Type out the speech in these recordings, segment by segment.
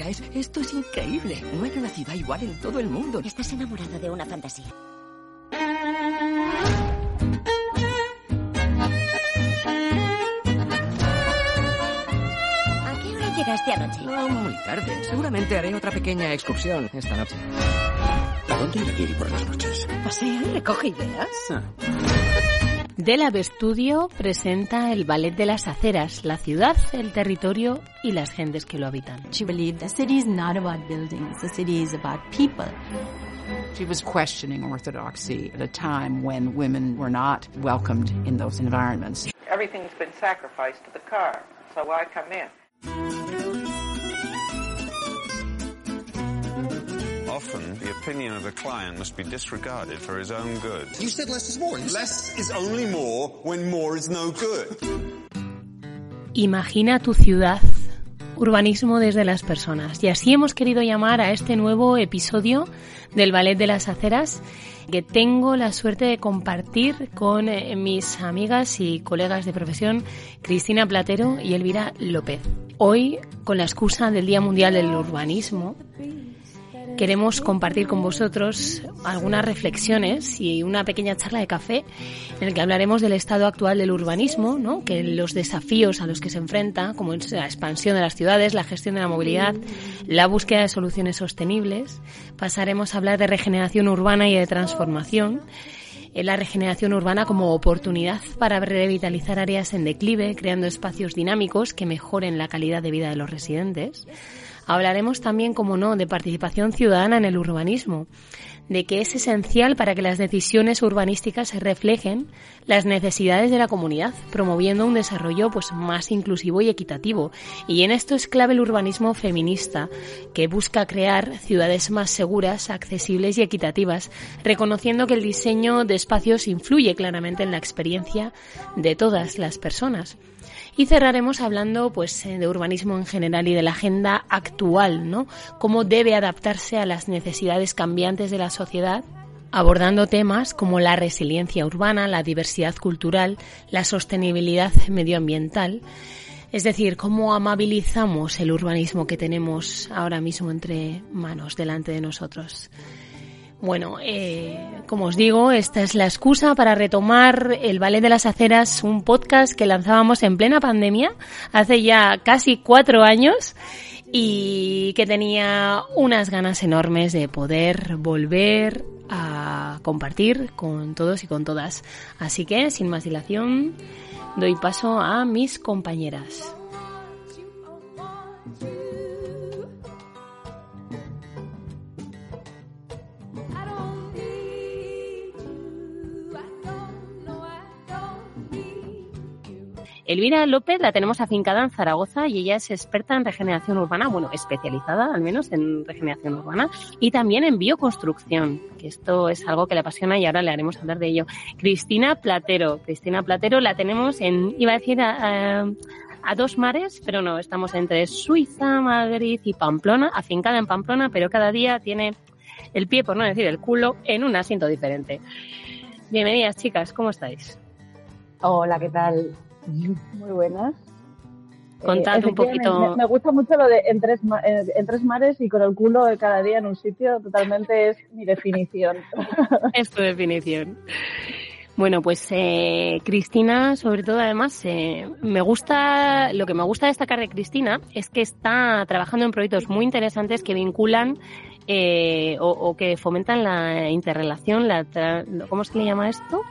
Mira, es, esto es increíble. No hay una ciudad igual en todo el mundo. Estás enamorado de una fantasía. ¿A qué hora llegaste anoche? No, muy tarde. Seguramente haré otra pequeña excursión esta noche. ¿A dónde irá Giri por las noches? Pasea y recoge ideas. Ah. Delab Studio presenta el Ballet de las Aceras, la ciudad, el territorio y las gentes que lo habitan. She believed the city is not about buildings, the city is about people. She was questioning orthodoxy at a time when women were not welcomed in those environments. Everything's been sacrificed to the car, so why come in? Often, the opinion of the client must be disregarded for his own good. You said less is more. Less is only more when more is no good. Imagina tu ciudad. Urbanismo desde las personas. Y así hemos querido llamar a este nuevo episodio del Ballet de las Aceras que tengo la suerte de compartir con eh, mis amigas y colegas de profesión Cristina Platero y Elvira López. Hoy, con la excusa del Día Mundial del Urbanismo, queremos compartir con vosotros algunas reflexiones y una pequeña charla de café en el que hablaremos del estado actual del urbanismo, ¿no? que los desafíos a los que se enfrenta, como es la expansión de las ciudades, la gestión de la movilidad, la búsqueda de soluciones sostenibles. Pasaremos a hablar de regeneración urbana y de transformación en la regeneración urbana como oportunidad para revitalizar áreas en declive, creando espacios dinámicos que mejoren la calidad de vida de los residentes. Hablaremos también, como no, de participación ciudadana en el urbanismo, de que es esencial para que las decisiones urbanísticas reflejen las necesidades de la comunidad, promoviendo un desarrollo pues más inclusivo y equitativo. Y en esto es clave el urbanismo feminista, que busca crear ciudades más seguras, accesibles y equitativas, reconociendo que el diseño de espacios influye claramente en la experiencia de todas las personas. Y cerraremos hablando pues eh, de urbanismo en general y de la agenda actual, ¿no? Cómo debe adaptarse a las necesidades cambiantes de la sociedad abordando temas como la resiliencia urbana, la diversidad cultural, la sostenibilidad medioambiental, es decir, cómo amabilizamos el urbanismo que tenemos ahora mismo entre manos delante de nosotros. Bueno, eh, como os digo, esta es la excusa para retomar el Ballet de las Aceras, un podcast que lanzábamos en plena pandemia, hace ya casi cuatro años, y que tenía unas ganas enormes de poder volver a compartir con todos y con todas. Así que, sin más dilación, doy paso a mis compañeras. Elvira López la tenemos afincada en Zaragoza y ella es experta en regeneración urbana, bueno, especializada al menos en regeneración urbana y también en bioconstrucción, que esto es algo que le apasiona y ahora le haremos hablar de ello. Cristina Platero, Cristina Platero la tenemos en, iba a decir, a, a dos mares, pero no, estamos entre Suiza, Madrid y Pamplona, afincada en Pamplona, pero cada día tiene el pie, por no decir el culo, en un asiento diferente. Bienvenidas, chicas, ¿cómo estáis? Hola, ¿qué tal? Muy buenas. Contad Eh, un poquito. Me, me gusta mucho lo de en tres, eh, en tres mares y con el culo de cada día en un sitio, totalmente es mi definición. Es tu definición. Bueno, pues eh, Cristina, sobre todo, además, eh, me gusta, lo que me gusta destacar de Cristina es que está trabajando en proyectos muy interesantes que vinculan eh, o, o que fomentan la interrelación, la, ¿cómo se le llama esto?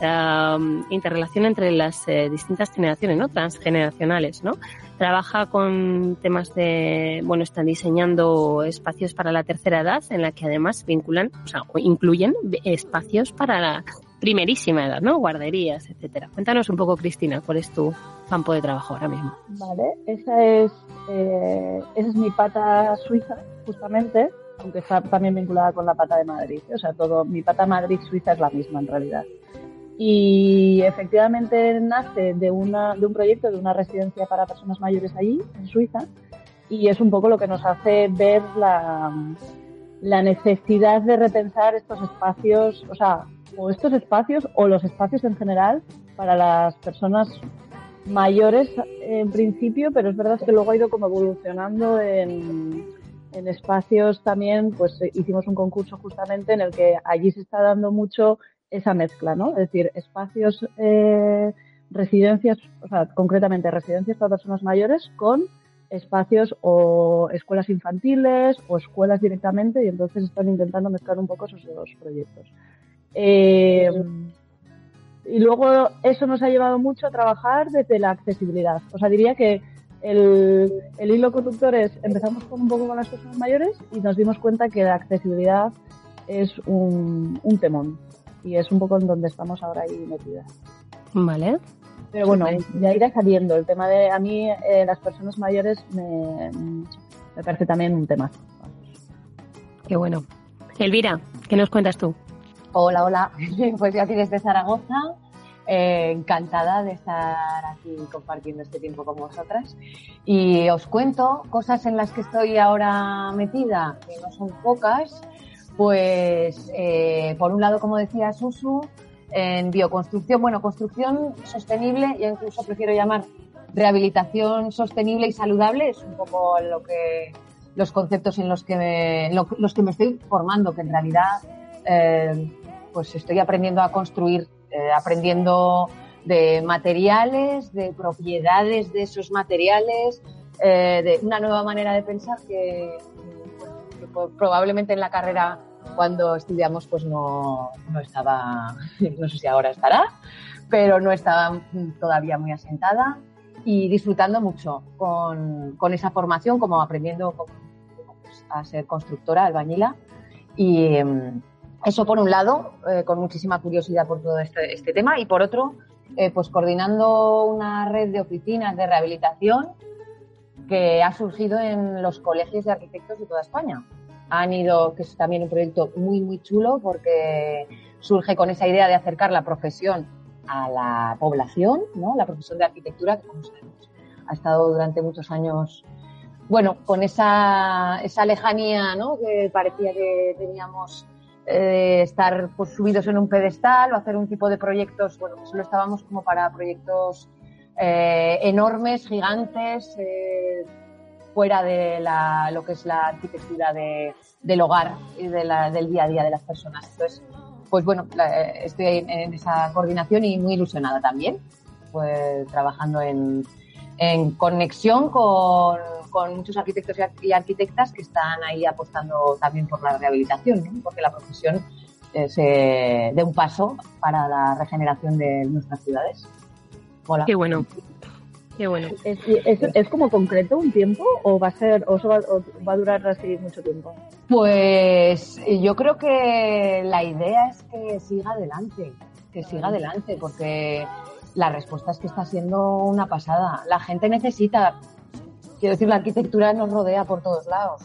Um, interrelación entre las eh, distintas generaciones, ¿no? Transgeneracionales, ¿no? Trabaja con temas de, bueno, están diseñando espacios para la tercera edad, en la que además vinculan, o sea, incluyen espacios para la primerísima edad, ¿no? Guarderías, etcétera. Cuéntanos un poco, Cristina, cuál es tu campo de trabajo ahora mismo. Vale, esa es, eh, esa es mi pata suiza, justamente, aunque está también vinculada con la pata de Madrid. O sea, todo, mi pata Madrid-Suiza es la misma en realidad. Y efectivamente nace de, una, de un proyecto de una residencia para personas mayores allí, en Suiza, y es un poco lo que nos hace ver la, la necesidad de repensar estos espacios, o sea, o estos espacios o los espacios en general para las personas mayores en principio, pero es verdad que luego ha ido como evolucionando en, en espacios también, pues eh, hicimos un concurso justamente en el que allí se está dando mucho esa mezcla, ¿no? Es decir, espacios, eh, residencias, o sea, concretamente residencias para personas mayores con espacios o escuelas infantiles o escuelas directamente y entonces están intentando mezclar un poco esos dos proyectos. Eh, y luego eso nos ha llevado mucho a trabajar desde la accesibilidad. O sea, diría que el, hilo conductor es, empezamos con un poco con las personas mayores y nos dimos cuenta que la accesibilidad es un temón y es un poco en donde estamos ahora ahí metidas. Vale. Pero bueno, ya irá saliendo. El tema de, a mí, eh, las personas mayores me, me parece también un tema. Qué bueno. Elvira, ¿qué nos cuentas tú? Hola, hola. Pues yo aquí desde Zaragoza, eh, encantada de estar aquí compartiendo este tiempo con vosotras. Y os cuento cosas en las que estoy ahora metida, que no son pocas. Pues, eh, por un lado, como decía Susu, en bioconstrucción, bueno, construcción sostenible, yo incluso prefiero llamar rehabilitación sostenible y saludable, es un poco lo que los conceptos en los que me, lo- los que me estoy formando, que en realidad eh, pues estoy aprendiendo a construir, eh, aprendiendo de materiales, de propiedades de esos materiales, de una nueva manera de pensar que, po- probablemente en la carrera cuando estudiamos pues no, no estaba, no sé si ahora estará, pero no estaba todavía muy asentada y disfrutando mucho con, con esa formación, como aprendiendo pues, a ser constructora, albañila. Y em, eso por un lado, eh, con muchísima curiosidad por todo este, este tema, y por otro, eh, pues coordinando una red de oficinas de rehabilitación que ha surgido en los colegios de arquitectos de toda España. Han ido, que es también un proyecto muy, muy chulo porque surge con esa idea de acercar la profesión a la población, ¿no? La profesión de arquitectura, que como sabemos ha estado durante muchos años, bueno, con esa, esa lejanía, ¿no? Que parecía que teníamos eh, estar pues, subidos en un pedestal o hacer un tipo de proyectos, bueno, solo estábamos como para proyectos eh, enormes, gigantes, eh, fuera de la, lo que es la arquitectura de, del hogar y de la- del día a día de las personas. Entonces, pues bueno, eh, estoy en esa coordinación y muy ilusionada también, pues trabajando en, en conexión con, con muchos arquitectos y ar- y arquitectas que están ahí apostando también por la rehabilitación, ¿no? porque la profesión eh, se dé un paso para la regeneración de nuestras ciudades. Hola. Qué bueno. Qué bueno. ¿Es, es, es como concreto un tiempo o va a ser o, eso va, o va a durar así mucho tiempo? Pues yo creo que la idea es que siga adelante, que siga adelante, porque la respuesta es que está siendo una pasada. La gente necesita, quiero decir, la arquitectura nos rodea por todos lados.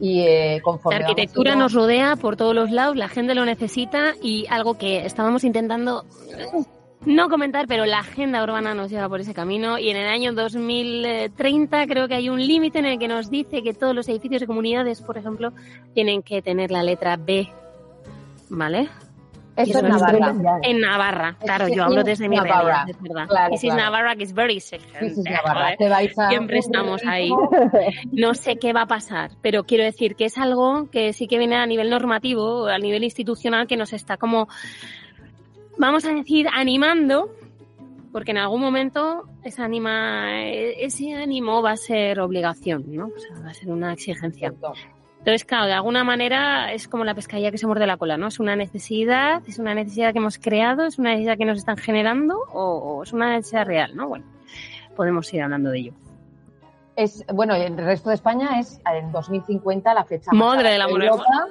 Y eh, La vamos arquitectura siendo- nos rodea por todos los lados, la gente lo necesita y algo que estábamos intentando no comentar, pero la agenda urbana nos lleva por ese camino y en el año 2030 creo que hay un límite en el que nos dice que todos los edificios de comunidades, por ejemplo, tienen que tener la letra B. ¿Vale? Esto es Navarra. En Navarra, claro, yo hablo desde mi Navarra. realidad, es verdad. Claro, claro. Navarra, que es very Navarra. Te vais a- Siempre estamos ahí. No sé qué va a pasar, pero quiero decir que es algo que sí que viene a nivel normativo, a nivel institucional, que nos está como, vamos a decir, animando, porque en algún momento ese, anima, ese ánimo va a ser obligación, ¿no? O sea, va a ser una exigencia. Entonces, claro, de alguna manera es como la pescadilla que se muerde la cola, ¿no? Es una necesidad, es una necesidad que hemos creado, es una necesidad que nos están generando o, o es una necesidad real, ¿no? Bueno, podemos ir hablando de ello. Es, bueno, en el resto de España es en 2050 la fecha Madre por amor Europa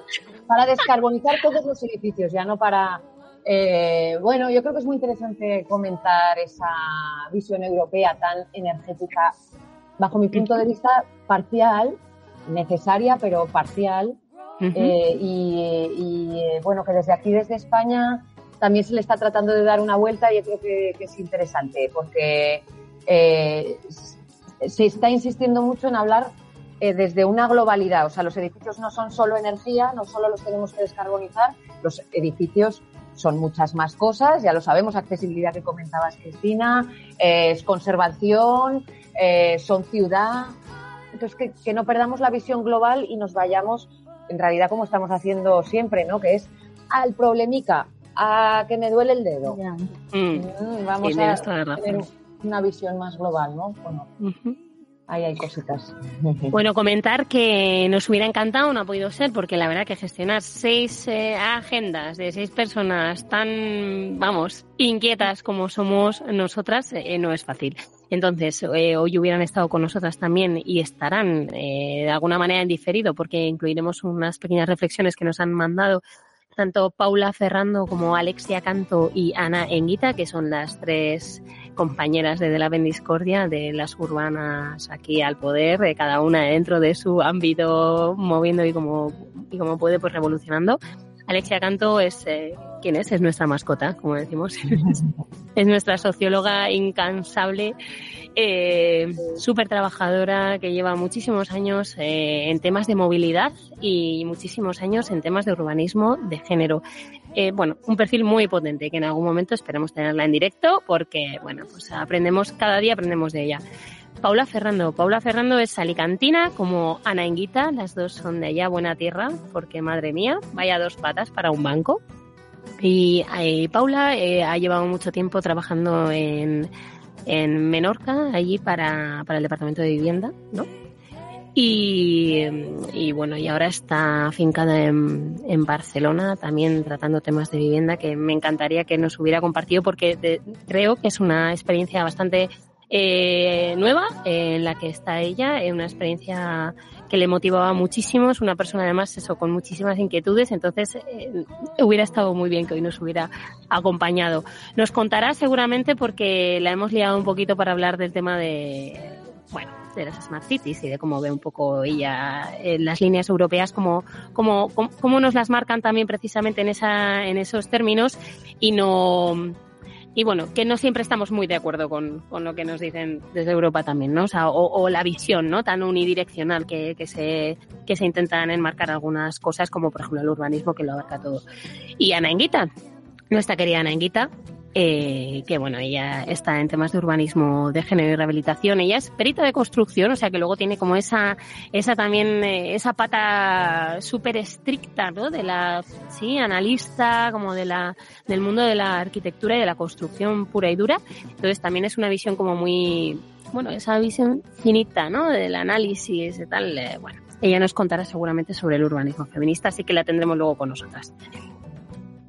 para descarbonizar todos los edificios, ya no para... eh, bueno, yo creo que es muy interesante comentar esa visión europea tan energética, bajo mi punto de vista, parcial, necesaria, pero parcial, eh, y, y, eh, bueno, que desde aquí, desde España, también se le está tratando de dar una vuelta y yo creo que, que es interesante porque eh, se está insistiendo mucho en hablar desde una globalidad. O sea, los edificios no son solo energía, no solo los tenemos que descarbonizar, los edificios son muchas más cosas, ya lo sabemos, accesibilidad que comentabas Cristina, eh, es conservación, eh, son ciudad, entonces que, que no perdamos la visión global y nos vayamos, en realidad como estamos haciendo siempre, ¿no? Que es al problemica, a que me duele el dedo. Yeah. Mm. Mm, Vamos a tener una visión más global, ¿no? Bueno. Ahí hay cositas. Bueno, comentar que nos hubiera encantado, no ha podido ser, porque la verdad que gestionar seis eh, agendas de seis personas tan, vamos, inquietas como somos nosotras eh, no es fácil. Entonces, eh, hoy hubieran estado con nosotras también y estarán eh, de alguna manera en diferido, porque incluiremos unas pequeñas reflexiones que nos han mandado tanto Paula Ferrando como Alexia Canto y Ana Enguita, que son las tres compañeras de De la Bendiscordia, de las urbanas aquí al poder, eh, cada una dentro de su ámbito, moviendo y como, y como puede, pues revolucionando. Alexia Canto es, eh, ¿quién es? Es nuestra mascota, como decimos. es nuestra socióloga incansable, eh, súper trabajadora, que lleva muchísimos años eh, en temas de movilidad y muchísimos años en temas de urbanismo de género. Eh, bueno, un perfil muy potente que en algún momento esperamos tenerla en directo porque, bueno, pues aprendemos, cada día aprendemos de ella. Paula Ferrando. Paula Ferrando es alicantina como Ana Enguita, las dos son de allá, buena tierra, porque madre mía, vaya dos patas para un banco. Y eh, Paula eh, ha llevado mucho tiempo trabajando en, en Menorca, allí para, para el Departamento de Vivienda, ¿no? Y, y bueno, y ahora está afincada en, en Barcelona, también tratando temas de vivienda, que me encantaría que nos hubiera compartido porque creo que es una experiencia bastante eh, nueva en la que está ella, eh, una experiencia que le motivaba muchísimo, es una persona además eso con muchísimas inquietudes, entonces eh, hubiera estado muy bien que hoy nos hubiera acompañado. Nos contará seguramente porque la hemos liado un poquito para hablar del tema de, bueno, de las Smart Cities y de cómo ve un poco ella eh, las líneas europeas, cómo, cómo, cómo nos las marcan también precisamente en, esa, en esos términos y no y bueno, que no siempre estamos muy de acuerdo con, con lo que nos dicen desde Europa también, ¿no? O, sea, o, la visión, ¿no? Tan unidireccional que, que, se, que se intentan enmarcar algunas cosas, como por ejemplo el urbanismo que lo abarca todo. Y Ana Enguita, nuestra querida Ana Enguita, eh, que bueno, ella está en temas de urbanismo de género y rehabilitación. Ella es perita de construcción, o sea que luego tiene como esa, esa también, eh, esa pata súper estricta, ¿no? De la, sí, analista, como de la, del mundo de la arquitectura y de la construcción pura y dura. Entonces también es una visión como muy, bueno, esa visión finita, ¿no? Del análisis y tal, eh, bueno. Ella nos contará seguramente sobre el urbanismo feminista, así que la tendremos luego con nosotras.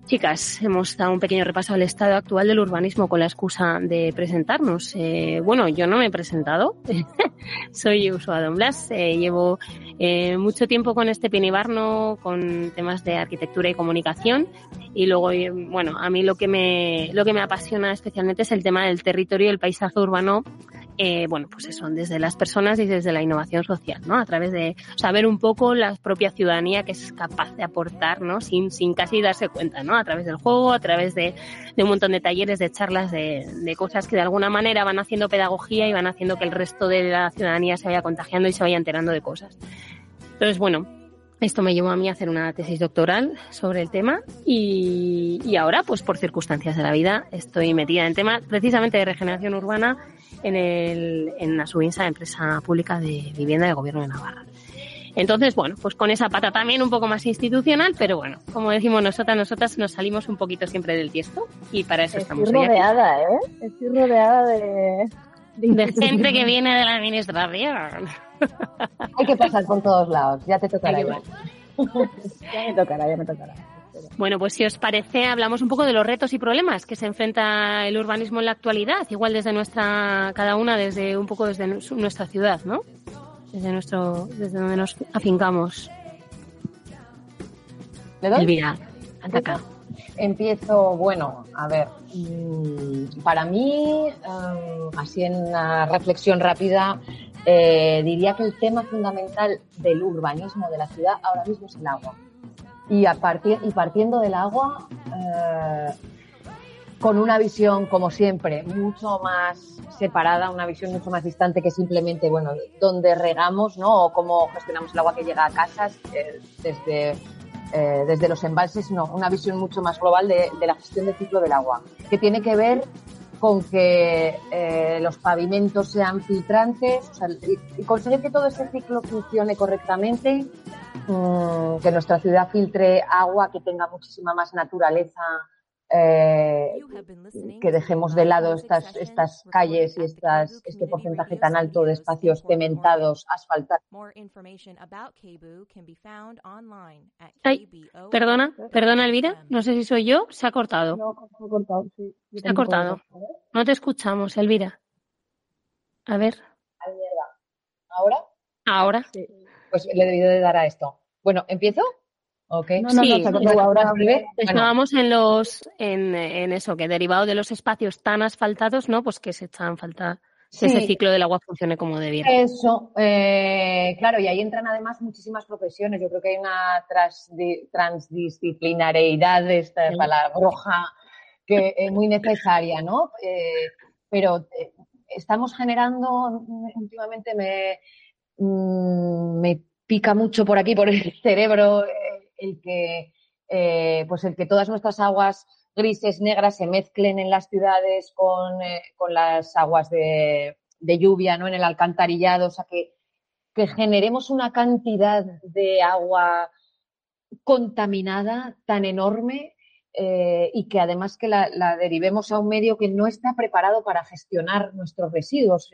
Chicas, hemos dado un pequeño repaso al estado actual del urbanismo con la excusa de presentarnos. Eh, bueno, yo no me he presentado. Soy Ursula Don Blas. Eh, llevo eh, mucho tiempo con este pinibarno, con temas de arquitectura y comunicación. Y luego, eh, bueno, a mí lo que me, lo que me apasiona especialmente es el tema del territorio y el paisaje urbano eh, bueno, pues eso, desde las personas y desde la innovación social, ¿no? A través de saber un poco la propia ciudadanía que es capaz de aportar, ¿no? Sin, sin casi darse cuenta, ¿no? A través del juego, a través de, de un montón de talleres, de charlas, de, de, cosas que de alguna manera van haciendo pedagogía y van haciendo que el resto de la ciudadanía se vaya contagiando y se vaya enterando de cosas. Entonces, bueno, esto me llevó a mí a hacer una tesis doctoral sobre el tema y, y ahora, pues por circunstancias de la vida, estoy metida en temas precisamente de regeneración urbana en, el, en la Subinsa, empresa pública de vivienda del Gobierno de Navarra. Entonces, bueno, pues con esa pata también un poco más institucional, pero bueno, como decimos nosotras, nosotras nos salimos un poquito siempre del tiesto y para eso Estoy estamos rodeada, ¿eh? Estoy rodeada de... De gente que viene de la administración. Hay que pasar por todos lados, ya te tocará. Ya. ya me tocará, ya me tocará. Bueno, pues si os parece, hablamos un poco de los retos y problemas que se enfrenta el urbanismo en la actualidad, igual desde nuestra, cada una desde un poco desde nuestra ciudad, ¿no? Desde nuestro, desde donde nos afincamos. ¿Le doy? Elvira, ataca. Empiezo, bueno, a ver, para mí, así en una reflexión rápida, eh, diría que el tema fundamental del urbanismo de la ciudad ahora mismo es el agua. Y, a partir, y partiendo del agua, eh, con una visión, como siempre, mucho más separada, una visión mucho más distante que simplemente, bueno, donde regamos, ¿no? O cómo gestionamos el agua que llega a casas eh, desde, eh, desde los embalses, no, una visión mucho más global de, la gestión del ciclo del agua, que tiene que ver con que eh, los pavimentos sean filtrantes o sea, y, y, conseguir que todo ese ciclo funcione correctamente, mmm, que nuestra ciudad filtre agua, que tenga muchísima más naturaleza, eh, que dejemos de lado estas, estas calles y estas, este porcentaje tan alto de espacios cementados, asfaltados. Ay, perdona, perdona Elvira, no sé si soy yo, se ha cortado. No, se ha cortado, sí. Se ha cortado. No te escuchamos, Elvira. A ver. ¿Ahora? Ahora. Sí. Pues le he debido de dar a esto. Bueno, ¿empiezo? Okay. No, no, sí, no, no, ahora estábamos en los en, en, eso que derivado de los espacios tan asfaltados, ¿no? Pues que se echan falta sí. ese ciclo del agua funcione como debiera. Eso, eh, claro, y ahí entran además muchísimas profesiones. Yo creo que hay una transdi, transdisciplinaridad de esta sí. palabroja que es muy necesaria, ¿no? Eh, pero eh, estamos generando últimamente me mmm, me pica mucho por aquí por el cerebro el que, eh, pues el que todas nuestras aguas grises, negras se mezclen en las ciudades con, eh, con las aguas de, de, lluvia, ¿no? En el alcantarillado, o sea, que, que generemos una cantidad de agua contaminada tan enorme eh, y que además que la, derivemos a un medio que no está preparado para gestionar nuestros residuos.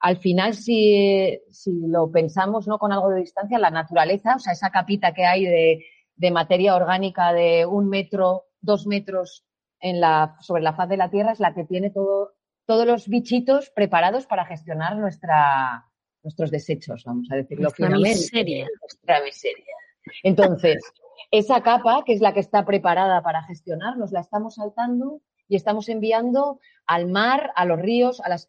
Al final, si, si, lo pensamos ¿no? con algo de distancia, la naturaleza, o sea, esa capita que hay de, de materia orgánica de un metro, dos metros en la, sobre la faz de la Tierra, es la que tiene todo, todos los bichitos preparados para gestionar nuestra, nuestros desechos, vamos a decirlo nuestra miseria. Nuestra miseria. Entonces, esa capa, que es la que está preparada para gestionar, nos la estamos saltando y estamos enviando al mar, a los ríos, a las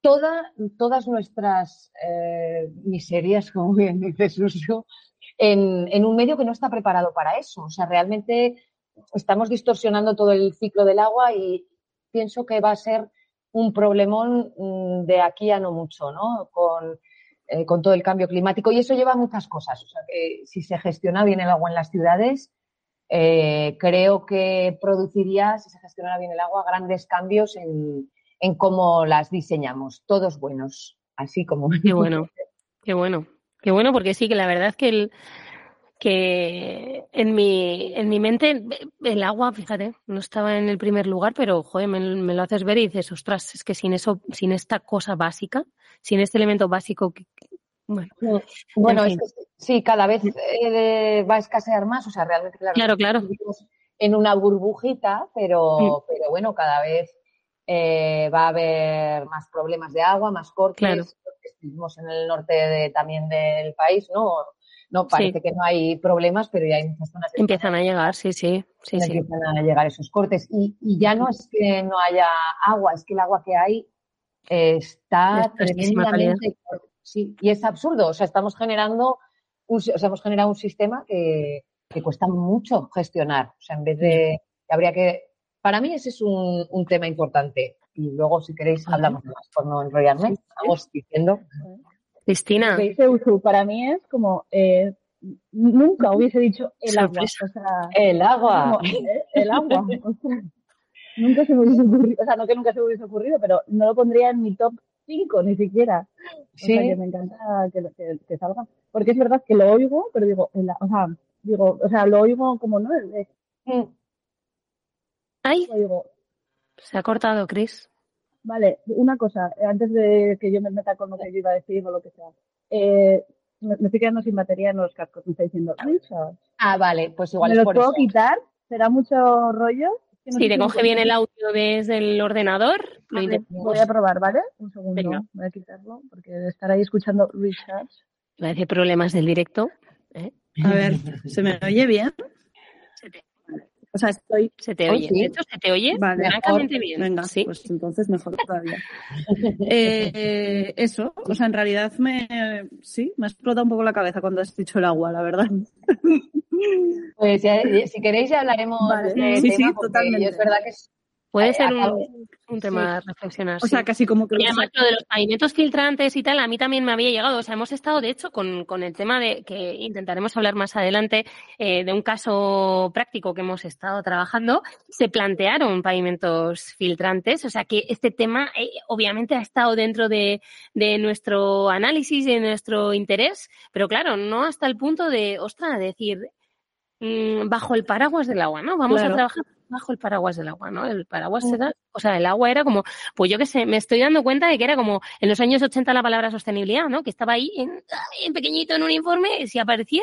toda, todas nuestras eh, miserias, como bien dice Susu, en, en, un medio que no está preparado para eso. O sea, realmente estamos distorsionando todo el ciclo del agua y pienso que va a ser un problemón mm, de aquí a no mucho, ¿no? Con, eh, con todo el cambio climático. Y eso lleva a muchas cosas. O sea, que si se gestiona bien el agua en las ciudades, eh, creo que produciría, si se gestionara bien el agua, grandes cambios en, en cómo las diseñamos, todos buenos, así como. Qué bueno, qué bueno, qué bueno, porque sí que la verdad es que el que en mi en mi mente el agua, fíjate, no estaba en el primer lugar, pero joder, me, me lo haces ver y dices, ostras, es que sin eso, sin esta cosa básica, sin este elemento básico que, bueno, bueno es que sí, cada vez eh, va a escasear más, o sea, realmente, claro, claro, claro. en una burbujita, pero, mm. pero bueno, cada vez eh, va a haber más problemas de agua, más cortes. Claro. Estuvimos en el norte de, también del país, ¿no? No, parece sí. que no hay problemas, pero ya hay muchas zonas. Que empiezan a llegar, sí, sí. sí, empiezan sí. a llegar esos cortes. Y, y, ya no es que no haya agua, es que el agua que hay está tremendamente. Sí, y es absurdo. O sea, estamos generando, un, o sea, hemos generado un sistema que, que cuesta mucho gestionar. O sea, en vez de. Habría que para mí ese es un, un tema importante. Y luego, si queréis, hablamos más por no enrollarme. Estamos diciendo. Cristina. Lo que dice Usu, para mí es como, eh, nunca hubiese dicho el agua. O sea, el agua. Como, eh, el agua. O sea, nunca se me hubiese ocurrido, o sea, no que nunca se me hubiese ocurrido, pero no lo pondría en mi top 5 ni siquiera. Sí. O sea, que me encanta que, que, que, salga. Porque es verdad que lo oigo, pero digo, la, o sea, digo, o sea, lo oigo como, ¿no? Ay, se ha cortado, Chris. Vale, una cosa, antes de que yo me meta con lo que yo iba a decir o lo que sea. Eh, me, me, estoy quedando sin batería en los cascos, me está diciendo, Richard. Ah, vale, pues igual ¿Me es por puedo eso. quitar? ¿Será mucho rollo? Si te coge bien el audio desde el ordenador, lo ver, voy a probar, ¿vale? Un segundo, Venga. voy a quitarlo, porque estar ahí escuchando Richard. Va a decir problemas del directo. ¿eh? A ver, ¿se me oye bien? O sea, estoy. Se te oye. Sí. De hecho, se te oye vale, francamente bien. Venga, sí. pues entonces mejor todavía. eh, eso, o sea, en realidad me. Sí, me ha explotado un poco la cabeza cuando has dicho el agua, la verdad. Pues ya, si queréis ya hablaremos vale. de sí, tema, sí, totalmente. es verdad que es Puede ser un, un tema a reflexionar. O sea, sí. casi como que Y lo además lo de los pavimentos filtrantes y tal, a mí también me había llegado. O sea, hemos estado, de hecho, con, con el tema de que intentaremos hablar más adelante eh, de un caso práctico que hemos estado trabajando. Se plantearon pavimentos filtrantes. O sea, que este tema eh, obviamente ha estado dentro de, de nuestro análisis y de nuestro interés, pero claro, no hasta el punto de, ostras, decir, mm, bajo el paraguas del agua, ¿no? Vamos Claro. a trabajar bajo el paraguas del agua, ¿no? El paraguas era, o sea, el agua era como, pues yo qué sé, me estoy dando cuenta de que era como en los años 80 la palabra sostenibilidad, ¿no? Que estaba ahí en, en pequeñito en un informe, si aparecía,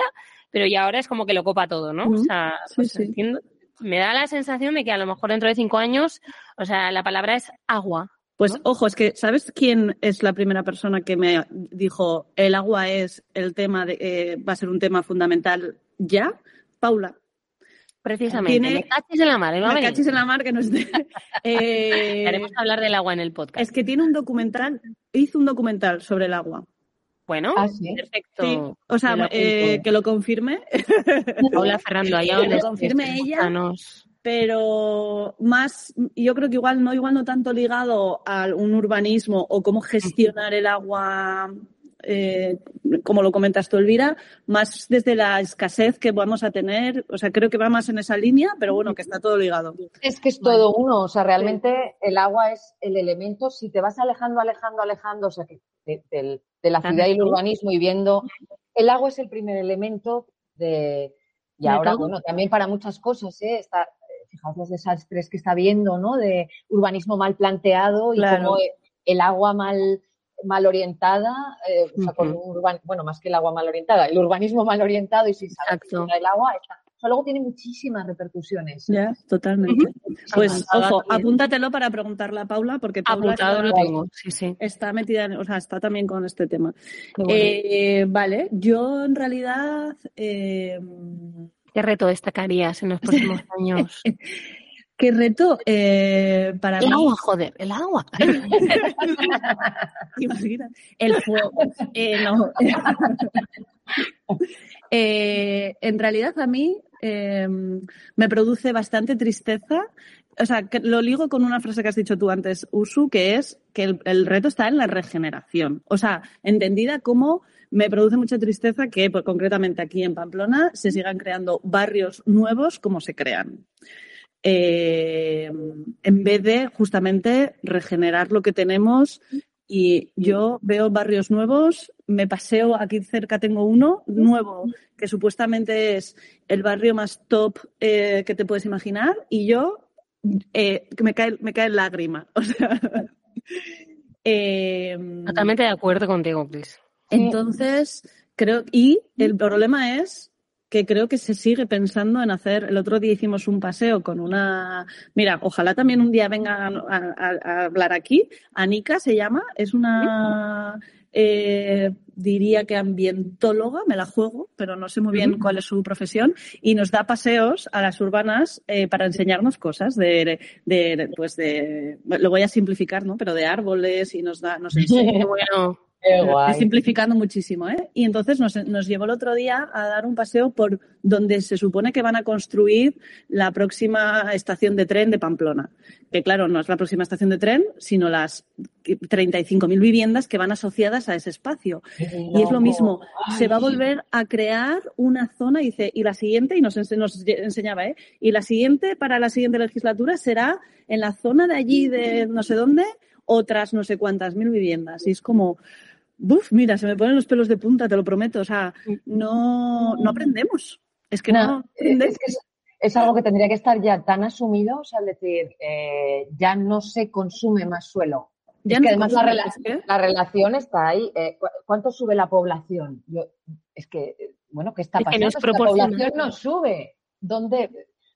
pero ya ahora es como que lo copa todo, ¿no? O Ujú. sea, Sí, pues sí. entiendo- me da la sensación de que a lo mejor dentro de cinco años, o sea, la palabra es agua. Pues ¿no? ojo, es que ¿sabes quién es la primera persona que me dijo el agua es el tema de eh, va a ser un tema fundamental ya? Paula. Precisamente, Tiene- me cachis en la mar, Me cachis en la mar que no esté. Eh, Haremos hablar del agua en el podcast. es que tiene un documental, hizo un documental sobre el agua. Bueno, Ah, sí. perfecto. Sí, o sea, lo eh, que lo confirme, Paula Ferrando, allá donde lo confirme ella. pero más, yo creo que igual no, igual no tanto ligado a un urbanismo o cómo gestionar el agua, eh, como lo comentas tú, Elvira, más desde la escasez que vamos a tener, o sea, creo que va más en esa línea, pero bueno, que está todo ligado. Es que es todo uno, o sea, realmente el agua es el elemento, si te vas alejando, alejando, alejando, o sea, que de, la ciudad y el urbanismo y viendo, el agua es el primer elemento de, y De ahora, todo. bueno, también para muchas cosas, ¿eh? Está, fijaos los desastres que está viendo, ¿no? De urbanismo mal planteado y Claro. como el agua mal mal orientada, eh, o sea, con un urban, bueno, más que el agua mal orientada, el urbanismo mal orientado y sin saber el agua, está, o sea, luego tiene muchísimas repercusiones. Ya, totalmente. Pues, ojo, apúntatelo para preguntarle a Paula, porque Paula Apuntado lo tengo, sí, sí. está metida, en- o sea, está también con este tema. Bueno. Eh, vale, yo en realidad, eh, ¿Qué reto destacarías en los próximos años? ¿Qué reto eh, para El mí? agua, joder, el agua. El fuego. Eh, no. Eh, en realidad a mí eh, me produce bastante tristeza. O sea, que lo ligo con una frase que has dicho tú antes, Usu, que es que el, el reto está en la regeneración. O sea, entendida como me produce mucha tristeza que, pues, concretamente aquí en Pamplona, se sigan creando barrios nuevos como se crean. Eh, en vez de justamente regenerar lo que tenemos y yo veo barrios nuevos, me paseo, aquí cerca tengo uno nuevo, que supuestamente es el barrio más top eh, que te puedes imaginar, y yo eh, que me cae, me cae lágrima. O sea, eh, Totalmente de acuerdo contigo, Chris. entonces, creo, y el problema es que creo que se sigue pensando en hacer, el otro día hicimos un paseo con una, mira, ojalá también un día venga a, a- a hablar aquí, Anika se llama, es una, eh, diría que ambientóloga, me la juego, pero no sé muy bien cuál es su profesión, y nos da paseos a las urbanas eh, para enseñarnos cosas de, de, pues de, lo voy a simplificar, ¿no? Pero de árboles y nos da, nos enseña bueno. Estoy simplificando muchísimo, ¿eh? Y entonces nos, nos llevó el otro día a dar un paseo por donde se supone que van a construir la próxima estación de tren de Pamplona. Que claro, no es la próxima estación de tren, sino las 35.000 viviendas que van asociadas a ese espacio. Y es lo mismo, se va a volver a crear una zona, dice, y la siguiente, y nos, nos enseñaba, ¿eh? Y la siguiente, para la siguiente legislatura, será en la zona de allí, de no sé dónde, otras no sé cuántas mil viviendas. Y es como, buf, mira, se me ponen los pelos de punta, te lo prometo. O sea, no, no aprendemos. Es que no, No, aprendemos. es que es, es algo que tendría que estar ya tan asumido, o sea, es decir, eh, ya no se consume más suelo. Ya es no que además la, consume, rela- es que- la relación está ahí. Eh, ¿cu- ¿Cuánto sube la población? Yo, es que, eh, bueno, ¿qué está pasando? que la población no sube. ¿Dónde?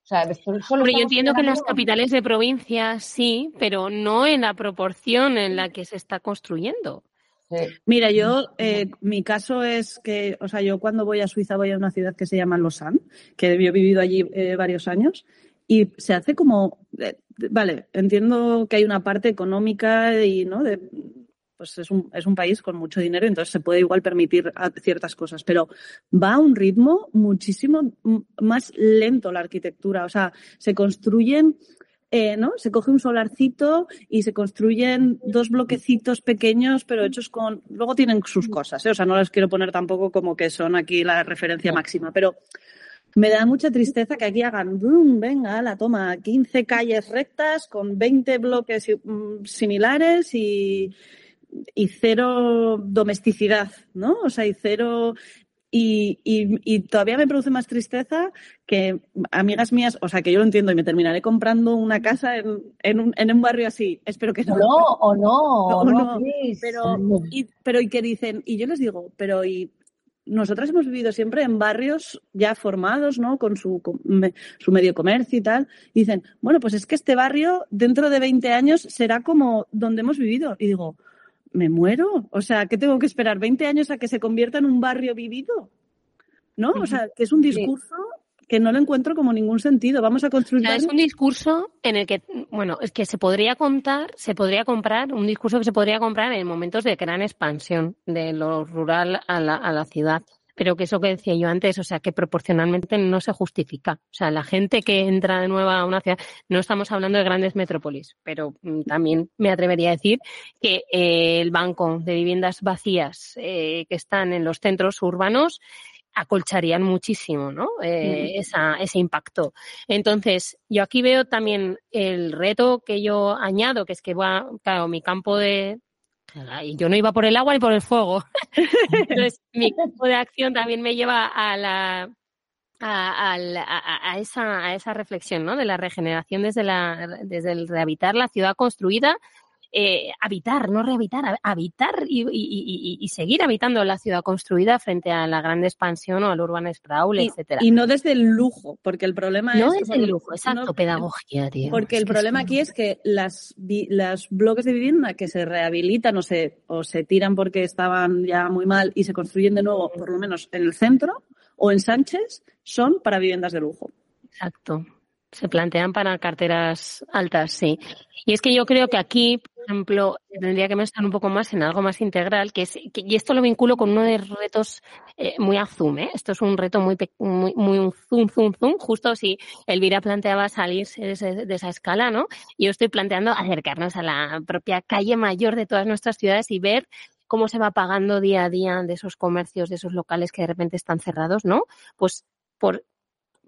O sea, solo Hombre, yo entiendo que en las capitales de provincia sí, pero no en la proporción en la que se está construyendo. Sí. Mira, yo, eh, mi caso es que, o sea, yo cuando voy a Suiza voy a una ciudad que se llama Lausanne, que yo he vivido allí eh, varios años, y se hace como, eh, vale, entiendo que hay una parte económica y, ¿no? De, pues es un, es un país con mucho dinero, entonces se puede igual permitir ciertas cosas, pero va a un ritmo muchísimo más lento la arquitectura, o sea, se construyen eh, ¿no? Se coge un solarcito y se construyen dos bloquecitos pequeños, pero hechos con. Luego tienen sus cosas, ¿eh? O sea, no las quiero poner tampoco como que son aquí la referencia máxima, pero me da mucha tristeza que aquí hagan, boom, venga, la toma, 15 calles rectas con 20 bloques mm, similares y, y cero domesticidad, ¿no? O sea, y cero y, y, y, todavía me produce más tristeza que amigas mías, o sea, que yo lo entiendo y me terminaré comprando una casa en, en, un, en un barrio así. Espero que no. No, o no, o no, no. Pero, y, pero y que dicen, y yo les digo, pero y nosotras hemos vivido siempre en barrios ya formados, ¿no? Con su, con su medio comercio y tal. Y dicen, bueno, pues es que este barrio dentro de 20 años será como donde hemos vivido. Y digo, me muero. O sea, ¿qué tengo que esperar? ¿20 años a que se convierta en un barrio vivido? ¿No? O sea, que es un discurso que no lo encuentro como ningún sentido. Vamos a construir. Es un discurso en el que, bueno, es que se podría contar, se podría comprar, un discurso que se podría comprar en momentos de gran expansión de lo rural a la, a la ciudad pero que eso que decía yo antes, o sea, que proporcionalmente no se justifica. O sea, la gente que entra de nuevo a una ciudad, no estamos hablando de grandes metrópolis, pero mm, también me atrevería a decir que eh, el banco de viviendas vacías eh, que están en los centros urbanos acolcharían muchísimo, ¿no? Eh, esa, ese impacto. Entonces, yo aquí veo también el reto que yo añado, que es que va, claro, mi campo de, yo no iba por el agua ni por el fuego. Entonces, mi campo de acción también me lleva a la a, esa, a esa reflexión ¿no? de la regeneración desde, la, desde el rehabilitar la ciudad construida eh, habitar, no rehabilitar, habitar y, y, y, seguir habitando la ciudad construida frente a la gran expansión o al urban sprawl, etcétera. Y no desde el lujo, porque el problema no es... desde el lujo, exacto, no, pedagogía, tío. Porque el problema es aquí es que las, las bloques de vivienda que se rehabilitan o se, o se tiran porque estaban ya muy mal y se construyen de nuevo, por lo menos en el centro o en Sánchez, son para viviendas de lujo. Exacto. Se plantean para carteras altas, sí. Y es que yo creo que aquí, por ejemplo, tendría que estar un poco más en algo más integral, que es, que, y esto lo vinculo con uno de los retos eh, muy a zoom, ¿eh? Esto es un reto muy, muy, muy un zoom, zoom, zoom, justo si Elvira planteaba salirse de, de esa escala, ¿no? Yo estoy planteando acercarnos a la propia calle mayor de todas nuestras ciudades y ver cómo se va pagando día a día de esos comercios, de esos locales que de repente están cerrados, ¿no? Pues por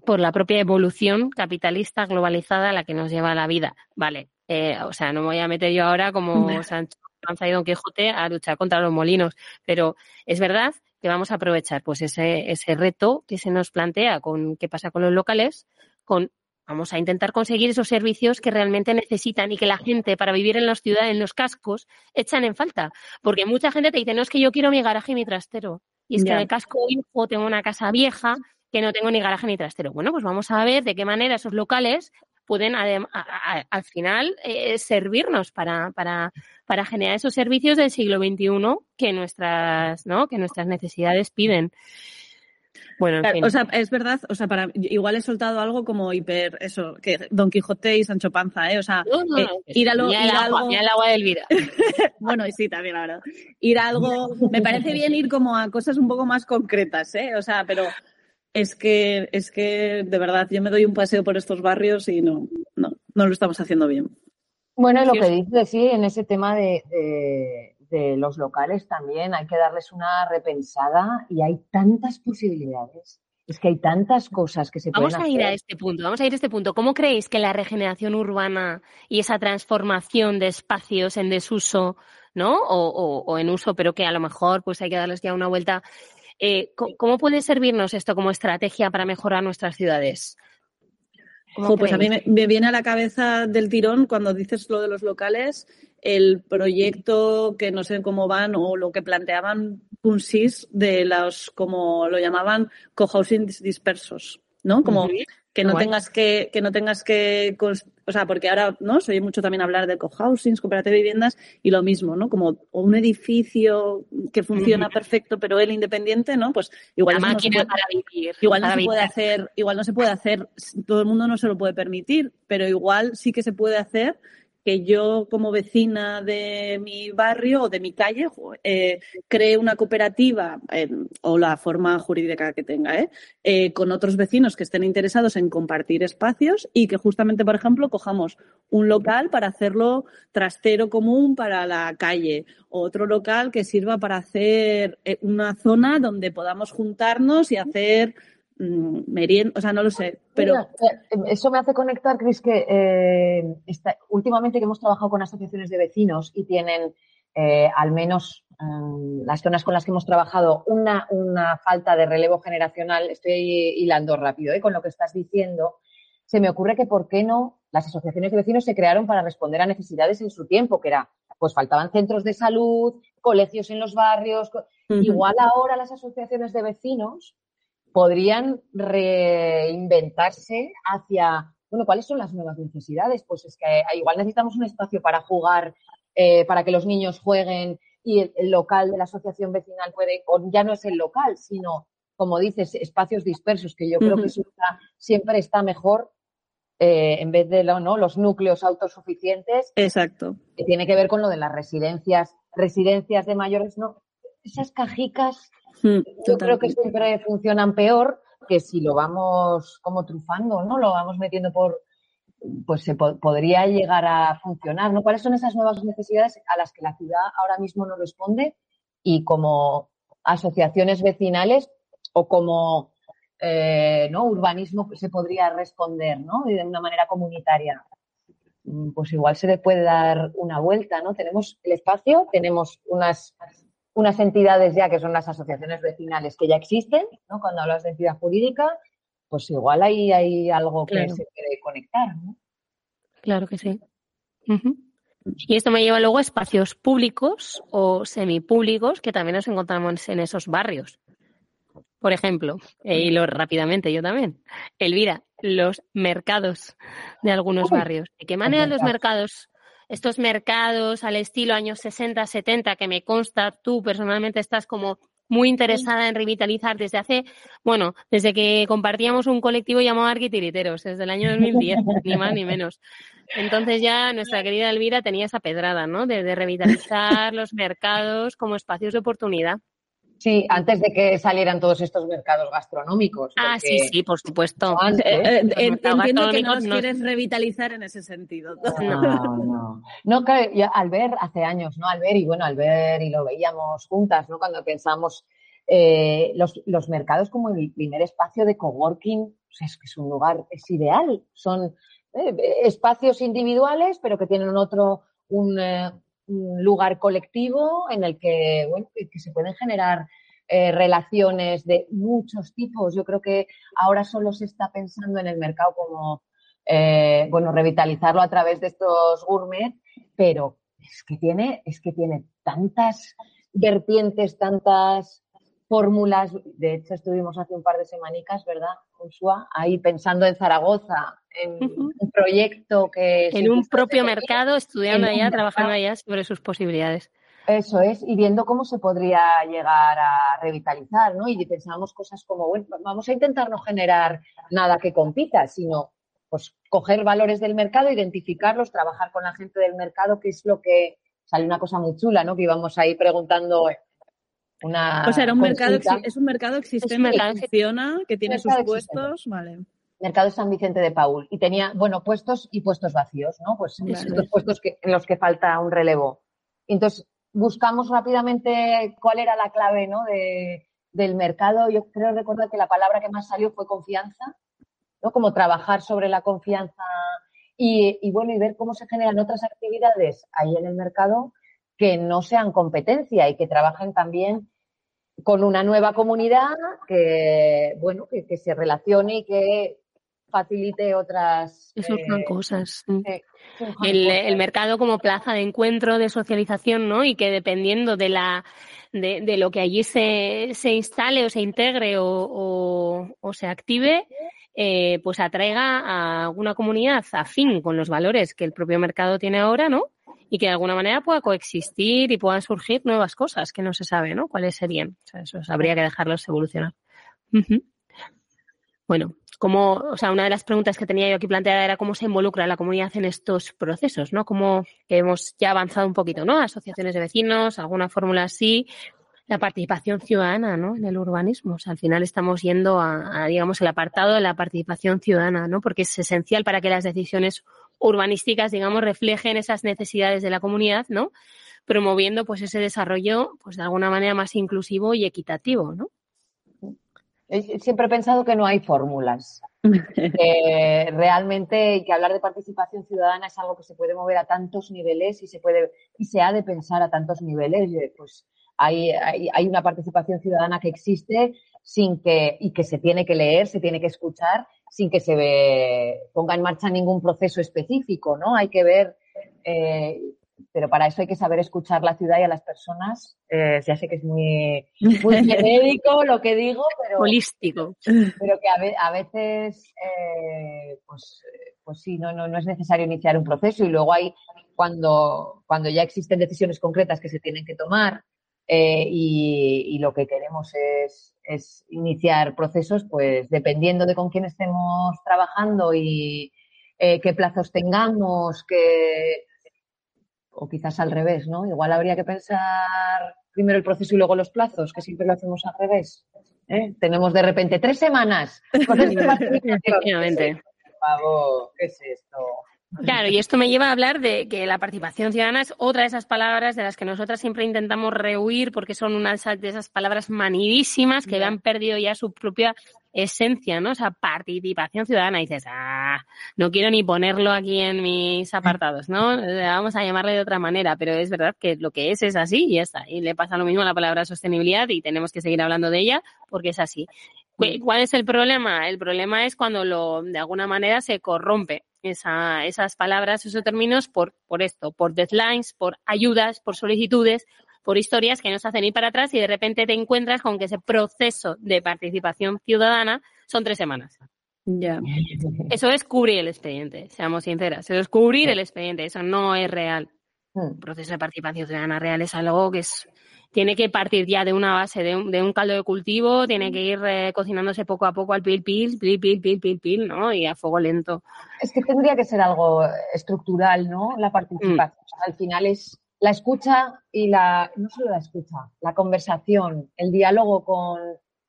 por la propia evolución capitalista globalizada a la que nos lleva la vida. Vale, eh, o sea, no me voy a meter yo ahora como Sancho Panza y Don Quijote a luchar contra los molinos, pero es verdad que vamos a aprovechar pues ese, ese reto que se nos plantea con qué pasa con los locales, con vamos a intentar conseguir esos servicios que realmente necesitan y que la gente para vivir en las ciudades, en los cascos, echan en falta. Porque mucha gente te dice, no es que yo quiero mi garaje y mi trastero. Y es que en el casco hijo tengo una casa vieja que no tengo ni garaje ni trastero. Bueno, pues vamos a ver de qué manera esos locales pueden al final eh, servirnos para, para, para generar esos servicios del siglo XXI que nuestras, ¿no? que nuestras necesidades piden. Bueno, en fin. o sea, es verdad, o sea, para igual he soltado algo como hiper, eso, que Don Quijote y Sancho Panza, ¿eh? O sea, no, no, eh, ir a lo, ir agua, algo, el agua del vida. bueno, sí, también, la verdad. Ir a algo, me parece bien ir como a cosas un poco más concretas, ¿eh? O sea, pero es que, es que de verdad, yo me doy un paseo por estos barrios y no, no, no lo estamos haciendo bien. Bueno, lo que dices, sí, en ese tema de, de, de, los locales también hay que darles una repensada y hay tantas posibilidades. Es que hay tantas cosas que se pueden Vamos a ir hacer. a este punto, vamos a ir a este punto. ¿Cómo creéis que la regeneración urbana y esa transformación de espacios en desuso, ¿no? O, o, o en uso, pero que a lo mejor pues hay que darles ya una vuelta. Eh, ¿Cómo puede servirnos esto como estrategia para mejorar nuestras ciudades? Jo, pues a mí me, me, viene a la cabeza del tirón cuando dices lo de los locales, el proyecto que no sé cómo van o lo que planteaban Punsis de los, como lo llamaban, cohousing dispersos, ¿no? Como uh -huh. que no tengas que, que no tengas que, o sea, porque ahora, ¿no? Se oye mucho también hablar de cohousings, cooperativas de viviendas y lo mismo, ¿no? Como un edificio que funciona perfecto, pero él independiente, ¿no? Pues igual La no se puede, para vivir. igual para no se vivir. puede hacer, igual no se puede hacer, todo el mundo no se lo puede permitir, pero igual sí que se puede hacer que yo como vecina de mi barrio o de mi calle eh, cree una cooperativa eh, o la forma jurídica que tenga, ¿eh? ¿eh? con otros vecinos que estén interesados en compartir espacios y que justamente, por ejemplo, cojamos un local para hacerlo trastero común para la calle, otro local que sirva para hacer una zona donde podamos juntarnos y hacer merienda, o sea, no lo sé, pero... Eh, eso me hace conectar, Cris, que eh, últimamente que hemos trabajado con asociaciones de vecinos y tienen eh, al menos mm, las zonas con las que hemos trabajado una, una falta de relevo generacional, estoy hilando rápido con lo que estás diciendo, se me ocurre que por qué no las asociaciones de vecinos se crearon para responder a necesidades en su tiempo, que era, pues faltaban centros de salud, colegios en los barrios. Igual ahora las asociaciones de vecinos podrían reinventarse hacia, bueno, ¿cuáles son las nuevas necesidades? Pues es que igual necesitamos un espacio para jugar, eh, para que los niños jueguen y el, local de la asociación vecinal puede, o ya no es el local, sino, como dices, espacios dispersos, que yo creo que siempre está mejor eh, en vez de ¿no? los núcleos autosuficientes. Exacto. Que tiene que ver con lo de las residencias, residencias de mayores, no, esas cajicas Mm, yo creo que siempre funcionan peor que si lo vamos como trufando, ¿no? Lo vamos metiendo por, pues se podría llegar a funcionar, ¿no? ¿Cuáles son esas nuevas necesidades a las que la ciudad ahora mismo no responde y como asociaciones vecinales o como eh, ¿no? urbanismo se podría responder, ¿no? de una manera comunitaria? Mm, pues igual se le puede dar una vuelta, ¿no? Tenemos el espacio, tenemos unas unas entidades ya que son las asociaciones vecinales que ya existen, ¿no? Cuando hablas de entidad jurídica, pues igual ahí hay algo que se puede conectar, ¿no? Claro que sí. Y esto me lleva luego a espacios públicos o semipúblicos que también nos encontramos en esos barrios. Por ejemplo, y lo rápidamente yo también, Elvira, los mercados de algunos barrios. ¿De qué manera los mercados estos mercados al estilo años 60, 70, que me consta tú personalmente estás como muy interesada en revitalizar desde hace, bueno, desde que compartíamos un colectivo llamado Arquitiriteros, desde el año 2010, ni más ni menos. Entonces ya nuestra querida Elvira tenía esa pedrada, ¿no? de revitalizar los mercados como espacios de oportunidad. Sí, antes de que salieran todos estos mercados gastronómicos. Ah, sí, sí, por supuesto. Eh, eh, entiendo que no los quieres revitalizar en ese sentido. No, no. No, claro, al ver hace años, ¿no? Al ver, y bueno, al ver, y lo veíamos juntas, ¿no? Cuando pensamos eh, los, los, mercados como el primer espacio de coworking, pues es que es un lugar, es ideal. Son espacios individuales, pero que tienen otro, un, un lugar colectivo en el que, bueno, que se pueden generar eh, relaciones de muchos tipos. Yo creo que ahora solo se está pensando en el mercado como, eh, bueno, revitalizarlo a través de estos gourmet, pero es que tiene, es que tiene tantas vertientes, tantas fórmulas. De hecho, estuvimos hace un par de semanicas, ¿verdad, Ahí pensando en Zaragoza, en un proyecto que... En un propio mercado, estudiando allá, trabajando allá sobre sus posibilidades. Eso es, y viendo cómo se podría llegar a revitalizar, ¿no? Y pensábamos cosas como, bueno, vamos a intentar no generar nada que compita, sino pues coger valores del mercado, identificarlos, trabajar con la gente del mercado, que es lo que sale una cosa muy chula, ¿no? Que íbamos ahí preguntando una. O sea, era un mercado, es un mercado existente que funciona, que tiene sus puestos, vale. Mercado San Vicente de Paul. Y tenía, bueno, puestos y puestos vacíos, ¿no? Pues estos puestos que, en los que falta un relevo. Entonces, buscamos rápidamente cuál era la clave, ¿no? De, del mercado. Yo creo recordar que la palabra que más salió fue confianza, ¿no? Como trabajar sobre la confianza y, y bueno, y ver cómo se generan otras actividades ahí en el mercado que no sean competencia y que trabajen también con una nueva comunidad que, bueno, que, se relacione y que facilite otras. Eh, cosas. el, mercado como plaza de encuentro, de socialización, ¿no? Y que dependiendo de la de, de lo que allí se, se, instale o se integre o, o, se active, eh, pues atraiga a una comunidad afín con los valores que el propio mercado tiene ahora, ¿no? Y que de alguna manera pueda coexistir y puedan surgir nuevas cosas que no se sabe, ¿no? ¿Cuáles serían? Eso habría que dejarlos evolucionar. Bueno, como, o sea, una de las preguntas que tenía yo aquí planteada era cómo se involucra la comunidad en estos procesos, ¿no? Como que hemos ya avanzado un poquito, ¿no? Asociaciones de vecinos, alguna fórmula así, la participación ciudadana, ¿no? En el urbanismo. O sea, al final estamos yendo a, a, digamos, el apartado de la participación ciudadana, ¿no? Porque es esencial para que las decisiones urbanísticas, digamos, reflejen esas necesidades de la comunidad, ¿no? Promoviendo, pues, ese desarrollo, pues, de alguna manera más inclusivo y equitativo, ¿no? Siempre he pensado que no hay fórmulas. que realmente que hablar de participación ciudadana es algo que se puede mover a tantos niveles y se puede y se ha de pensar a tantos niveles. Pues hay, hay, hay una participación ciudadana que existe sin que y que se tiene que leer, se tiene que escuchar sin que se ve, ponga en marcha ningún proceso específico, ¿no? Hay que ver eh, pero para eso hay que saber escuchar la ciudad y a las personas. Eh, ya sé que es muy, muy genérico lo que digo, pero. Holístico. Pero que a, a veces, eh, pues, pues sí, no, no, no es necesario iniciar un proceso y luego hay, cuando, cuando ya existen decisiones concretas que se tienen que tomar eh, y, y, lo que queremos es, es iniciar procesos, pues dependiendo de con quién estemos trabajando y eh, qué plazos tengamos, qué o quizás al revés, ¿no? Igual habría que pensar primero el proceso y luego los plazos, que siempre lo hacemos al revés. ¿eh? Tenemos de repente tres semanas. Efectivamente. Por favor, ¿qué es esto? Claro, y esto me lleva a hablar de que la participación ciudadana es otra de esas palabras de las que nosotras siempre intentamos rehuir porque son unas de esas palabras manidísimas que han perdido ya su propia esencia, ¿no? O sea, participación ciudadana. Y dices, ah, no quiero ni ponerlo aquí en mis apartados, ¿no? Vamos a llamarle de otra manera, pero es verdad que lo que es es así y ya está. Y le pasa lo mismo a la palabra sostenibilidad y tenemos que seguir hablando de ella porque es así. ¿Cuál es el problema? El problema es cuando lo, de alguna manera se corrompe esa, esas palabras, esos términos por, por esto, por deadlines, por ayudas, por solicitudes, por historias que nos hacen ir para atrás y de repente te encuentras con que ese proceso de participación ciudadana son tres semanas. Ya. Eso es cubrir el expediente, seamos sinceras. Eso es cubrir el expediente, eso no es real. El proceso de participación ciudadana real es algo que es tiene que partir ya de una base, de un, de un caldo de cultivo, tiene que ir eh, cocinándose poco a poco al pil, pil, pil, pil, pil, pil, pil, ¿no? Y a fuego lento. Es que tendría que ser algo estructural, ¿no? La participación. Mm. Al final es la escucha y la, no solo la escucha, la conversación, el diálogo con,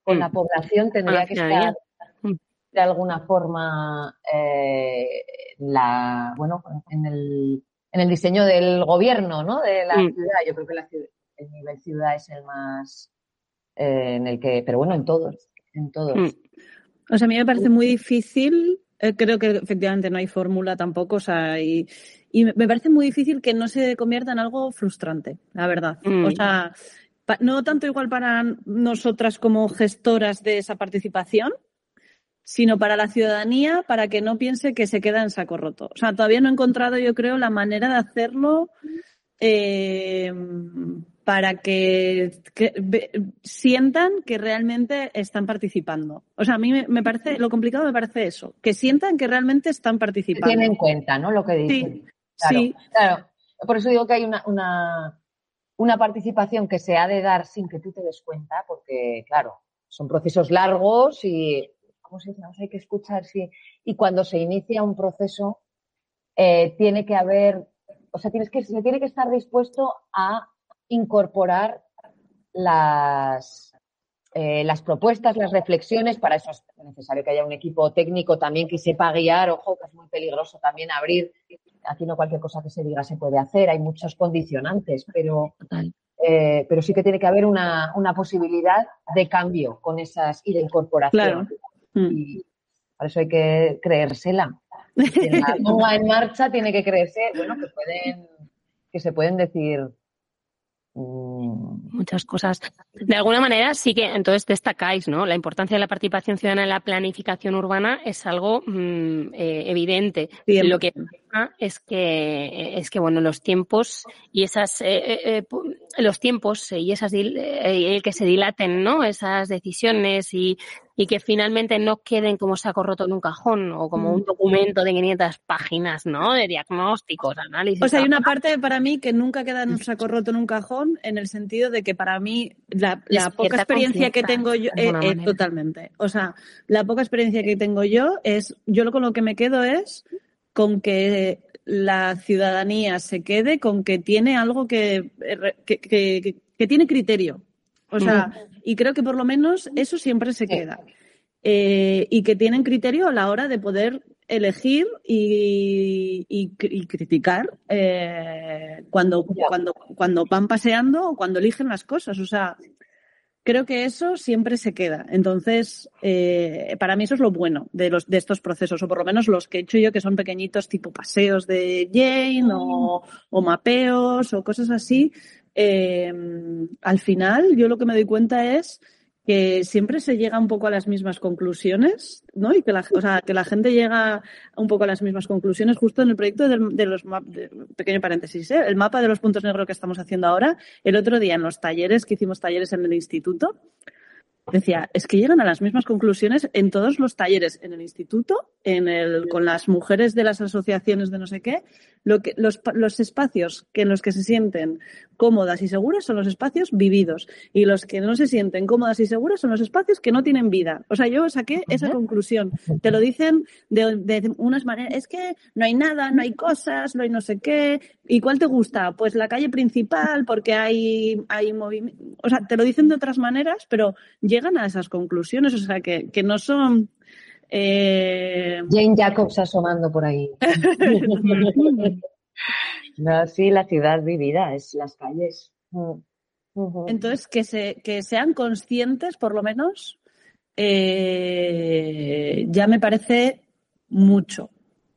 con mm. la población tendría ah, que estar mm. de alguna forma eh, la, bueno, en el, en el diseño del gobierno, ¿no? De la ciudad. Yo creo que la ciudad, el nivel ciudad es el más eh, en el que, pero bueno, en todos, en todos. Mm. O sea, a mí me parece muy difícil, eh, creo que efectivamente no hay fórmula tampoco, o sea, y, y, me parece muy difícil que no se convierta en algo frustrante, la verdad. Mm. O sea, no tanto igual para nosotras como gestoras de esa participación, sino para la ciudadanía, para que no piense que se queda en saco roto. O sea, todavía no he encontrado, yo creo, la manera de hacerlo eh, para que, sientan que realmente están participando. O sea, a mí me, parece, lo complicado me parece eso, que sientan que realmente están participando. Tienen en cuenta, ¿no? Lo que dicen. Sí, claro, Por eso digo que hay una, una, una participación que se ha de dar sin que tú te des cuenta, porque, claro, son procesos largos y, ¿cómo se dice? hay que escuchar, sí. Y cuando se inicia un proceso, eh, tiene que haber, o sea, tienes que, se tiene que estar dispuesto a incorporar las, eh, las propuestas, las reflexiones. Para eso es necesario que haya un equipo técnico también que sepa guiar. Ojo, que es muy peligroso también abrir. Aquí no cualquier cosa que se diga se puede hacer. Hay muchos condicionantes, pero, eh, pero sí que tiene que haber una, una, posibilidad de cambio con esas y de incorporación. Mm. Y por eso hay que creérsela. La ponga en marcha tiene que creerse, bueno, que pueden, que se pueden decir muchas cosas. De alguna manera sí que entonces destacáis, ¿no? La importancia de la participación ciudadana en la planificación urbana es algo mm, eh, evidente. Bien. Lo que pasa es que es que bueno los tiempos y esas eh, eh, los tiempos y esas el que se dilaten, ¿no? Esas decisiones y y que finalmente no queden como saco roto en un cajón o como un documento de 500 páginas, ¿no? De diagnósticos, análisis. O sea, hay una parte para mí que nunca queda en un saco roto en un cajón en el sentido de que para mí la, poca experiencia que tengo yo, eh, eh, totalmente. O sea, la poca experiencia que tengo yo es, yo lo con lo que me quedo es con que la ciudadanía se quede con que tiene algo que, que, que, que tiene criterio. O sea, y creo que por lo menos eso siempre se queda. Eh, y que tienen criterio a la hora de poder elegir y, y, criticar eh, cuando, cuando, cuando van paseando o cuando eligen las cosas. O sea, creo que eso siempre se queda. Entonces, eh, para mí eso es lo bueno de, los, de estos procesos, o por lo menos los que he hecho yo, que son pequeñitos, tipo paseos de Jane o, o mapeos o cosas así. Eh, al final, yo lo que me doy cuenta es que siempre se llega un poco a las mismas conclusiones, ¿no? Y que la, o sea, que la gente llega un poco a las mismas conclusiones justo en el proyecto de, los pequeño paréntesis, ¿eh? el mapa de los puntos negros que estamos haciendo ahora, el otro día en los talleres que hicimos talleres en el instituto, decía, es que llegan a las mismas conclusiones en todos los talleres, en el instituto, en el, con las mujeres de las asociaciones de no sé qué, lo que, los, los espacios que en los que se sienten cómodas y seguras son los espacios vividos y los que no se sienten cómodas y seguras son los espacios que no tienen vida. O sea, yo saqué esa conclusión. Te lo dicen de, de unas maneras, es que no hay nada, no hay cosas, no hay no sé qué. ¿Y cuál te gusta? Pues la calle principal porque hay, hay movimiento. O sea, te lo dicen de otras maneras, pero llegan a esas conclusiones. O sea, que, que no son eh... Jane Jacobs asomando por ahí. no, sí, la ciudad vivida, es las calles. Entonces, que, se, que sean conscientes, por lo menos, eh, ya me parece mucho.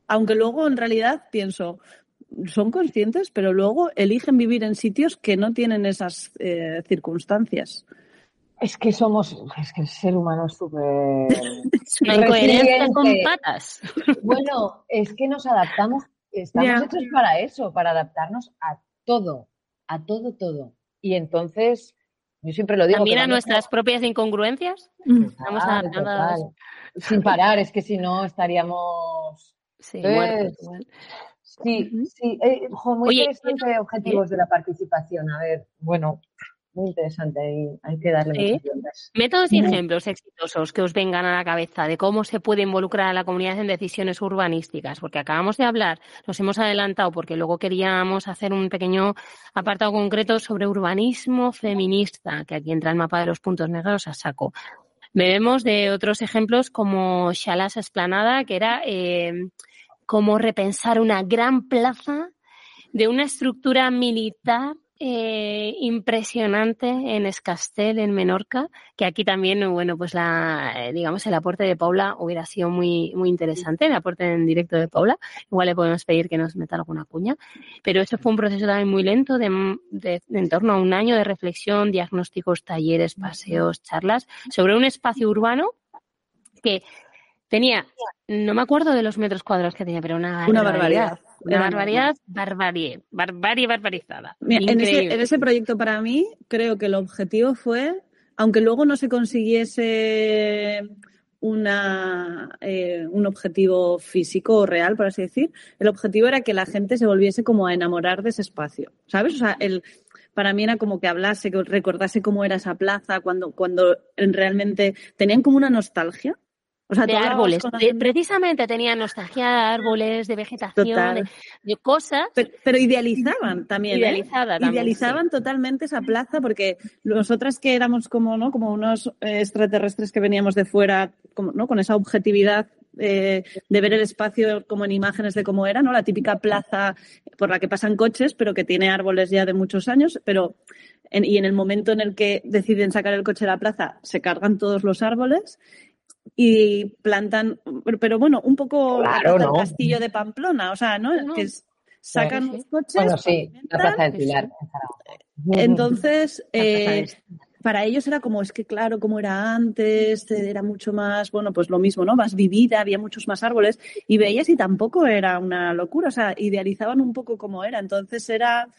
Aunque luego, en realidad, pienso, son conscientes, pero luego eligen vivir en sitios que no tienen esas eh, circunstancias. Es que somos, es que el ser humano es súper... incoherencia con patas. Bueno, es que nos adaptamos, estamos hechos para eso, para adaptarnos a todo, a todo, todo. Y entonces, yo siempre lo digo. También a nuestras propias incongruencias. Estamos adaptadas. Sin parar, es que si no estaríamos... Sí, Sí, sí. Eh, muy interesante objetivos de la participación. A ver, bueno, muy interesante, hay, hay que darle Métodos y ejemplos exitosos que os vengan a la cabeza de cómo se puede involucrar a la comunidad en decisiones urbanísticas, porque acabamos de hablar, nos hemos adelantado porque luego queríamos hacer un pequeño apartado concreto sobre urbanismo feminista, que aquí entra el mapa de los puntos negros a saco. Vemos de otros ejemplos como Shalas Esplanada, que era eh, como repensar una gran plaza de una estructura militar eh, impresionante en Escastel, en Menorca, que aquí también, bueno, pues la, eh, digamos, el aporte de Paula hubiera sido muy, muy interesante, el aporte en directo de Paula. Igual le podemos pedir que nos meta alguna cuña. Pero eso fue un proceso también muy lento, de, de, de en torno a un año de reflexión, diagnósticos, talleres, paseos, charlas, sobre un espacio urbano que tenía, no me acuerdo de los metros cuadrados que tenía, pero una, una barbaridad. Una barbaridad, barbarie, barbarie barbarizada. en, ese, en ese proyecto para mí creo que el objetivo fue, aunque luego no se consiguiese una, eh, un objetivo físico o real, por así decir, el objetivo era que la gente se volviese como a enamorar de ese espacio, ¿sabes? O sea, el, para mí era como que hablase, que recordase cómo era esa plaza, cuando, cuando realmente tenían como una nostalgia de árboles. precisamente tenía nostalgia de árboles, de vegetación, de, cosas. Pero, idealizaban también. ¿eh? Idealizaban totalmente esa plaza porque nosotras que éramos como, ¿no? como unos extraterrestres que veníamos de fuera, como, ¿no? con esa objetividad eh, de ver el espacio como en imágenes de cómo era, ¿no? La típica plaza por la que pasan coches, pero que tiene árboles ya de muchos años, pero y en el momento en el que deciden sacar el coche de la plaza, se cargan todos los árboles y plantan, pero bueno, un poco el castillo de Pamplona, o sea, ¿no? Que sacan los coches. Bueno, sí, la Plaza del Pilar. Entonces, eh, para ellos era como, es que claro, como era antes, era mucho más, bueno, pues lo mismo, ¿no? Más vivida, había muchos más árboles, y veías y tampoco era una locura, o sea, idealizaban un poco como era. Entonces era,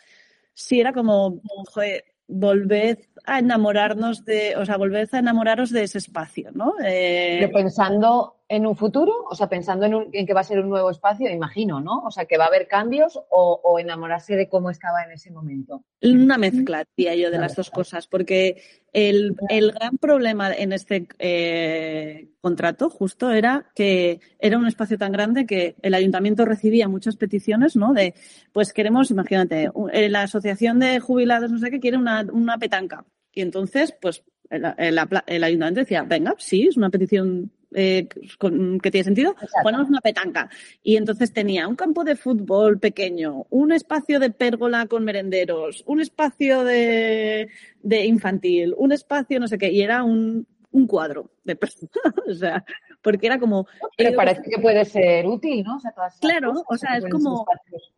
sí, era como, joder, volved a enamorarnos de, o sea, volved a enamoraros de ese espacio, ¿no? Eh... pensando en un futuro? O sea, pensando en, un- en que va a ser un nuevo espacio, imagino, ¿no? O sea, que va a haber cambios o, o enamorarse de cómo estaba en ese momento. Una mezcla, diría yo, de las dos cosas, porque el, el gran problema en este eh, contrato justo era que era un espacio tan grande que el ayuntamiento recibía muchas peticiones, ¿no? De, pues queremos, imagínate, eh, la asociación de jubilados, no sé qué, quiere una, una petanca. Y entonces, pues, el, el- el ayuntamiento decía, venga, sí, es una petición eh, con- que tiene sentido, ponemos una petanca. Y entonces tenía un campo de fútbol pequeño, un espacio de pérgola con merenderos, un espacio de, de infantil, un espacio no sé qué, y era un, un cuadro de personas. o sea, porque era como. Pero eh, parece que puede ser útil, ¿no? O sea, todas Claro, cosas o sea, es como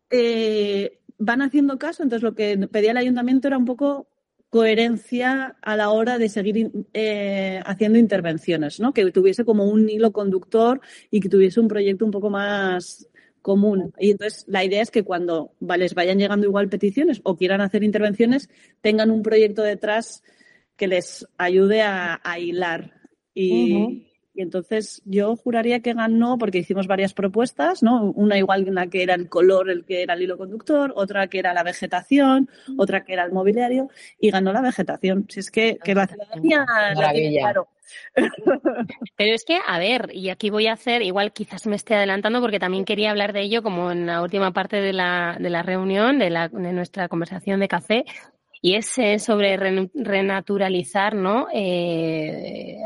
eh, van haciendo caso, entonces lo que pedía el ayuntamiento era un poco coherencia a la hora de seguir eh, haciendo intervenciones, ¿no? Que tuviese como un hilo conductor y que tuviese un proyecto un poco más común. Y entonces la idea es que cuando les vayan llegando igual peticiones o quieran hacer intervenciones, tengan un proyecto detrás que les ayude a, hilar. Y. y entonces yo juraría que ganó porque hicimos varias propuestas, ¿no? Una igual en la que era el color el que era el hilo conductor, otra que era la vegetación, otra que era el mobiliario y ganó la vegetación. Si es que, que la ciudadanía la tiene claro. Pero es que, a ver, y aquí voy a hacer, igual quizás me esté adelantando porque también quería hablar de ello como en la última parte de la, de la reunión, de, la, de nuestra conversación de café, y es eh, sobre renaturalizar, ¿no? Eh,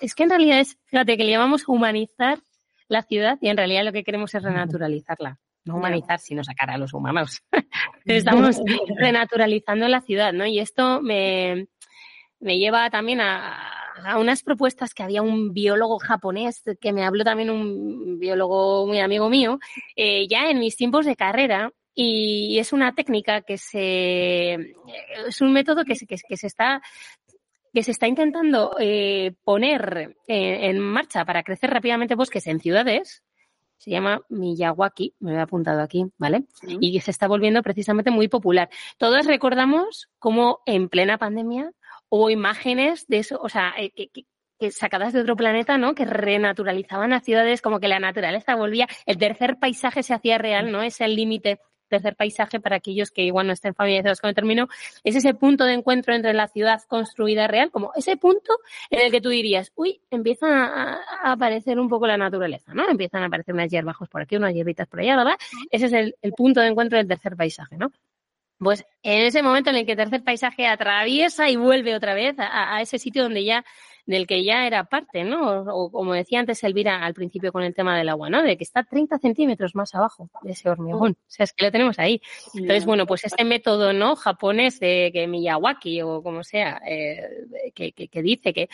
es que en realidad es, fíjate, que le llamamos humanizar la ciudad y en realidad lo que queremos es renaturalizarla. No humanizar, sino sacar a los humanos. Estamos renaturalizando la ciudad, ¿no? Y esto me, me lleva también a, a unas propuestas que había un biólogo japonés que me habló también un biólogo muy amigo mío, eh, ya en mis tiempos de carrera. Y es una técnica que se, es un método que se, que, que se está que se está intentando eh, poner en marcha para crecer rápidamente bosques en ciudades. Se llama Miyawaki, me lo he apuntado aquí, ¿vale? Y se está volviendo precisamente muy popular. Todos recordamos cómo en plena pandemia hubo imágenes de eso, o sea, eh, que, sacadas de otro planeta, ¿no? Que renaturalizaban las ciudades, como que la naturaleza volvía, el tercer paisaje se hacía real, ¿no? Es el límite tercer paisaje para aquellos que igual no estén familiarizados con el término, es ese punto de encuentro entre la ciudad construida real, como ese punto en el que tú dirías, uy, empieza a, a aparecer un poco la naturaleza, ¿no? Empiezan a aparecer unas hierbajos por aquí, unas hierbitas por allá, ¿verdad? Ese es el, el punto de encuentro del tercer paisaje, ¿no? Pues en ese momento en el que el tercer paisaje atraviesa y vuelve otra vez a, a ese sitio donde ya, del que ya era parte, ¿no? O, como decía antes Elvira al principio con el tema del agua, ¿no? De que está 30 centímetros más abajo de ese hormigón. O sea, es que lo tenemos ahí. Entonces, bueno, pues este método, ¿no? Japonés de que Miyawaki o como sea, eh, que, que, que dice que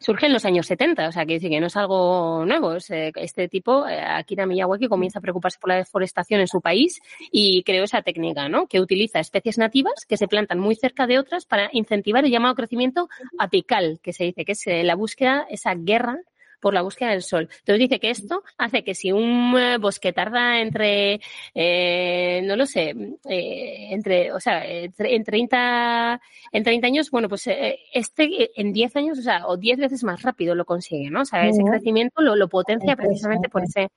surge en los años 70, o sea, que dice que no es algo nuevo. Es, eh, este tipo, eh, Akira Miyawaki, comienza a preocuparse por la deforestación en su país y creó esa técnica, ¿no? Que utiliza especies nativas que se plantan muy cerca de otras para incentivar el llamado crecimiento apical, que se dice que es eh, la búsqueda, esa guerra por la búsqueda del sol. Entonces dice que esto hace que si un eh, bosque tarda entre, eh, no lo sé, eh, entre, o sea, en 30, en 30 años, bueno, pues eh, este en 10 años, o sea, o 10 veces más rápido lo consigue, ¿no? O sea, ese crecimiento lo, lo potencia precisamente por ese,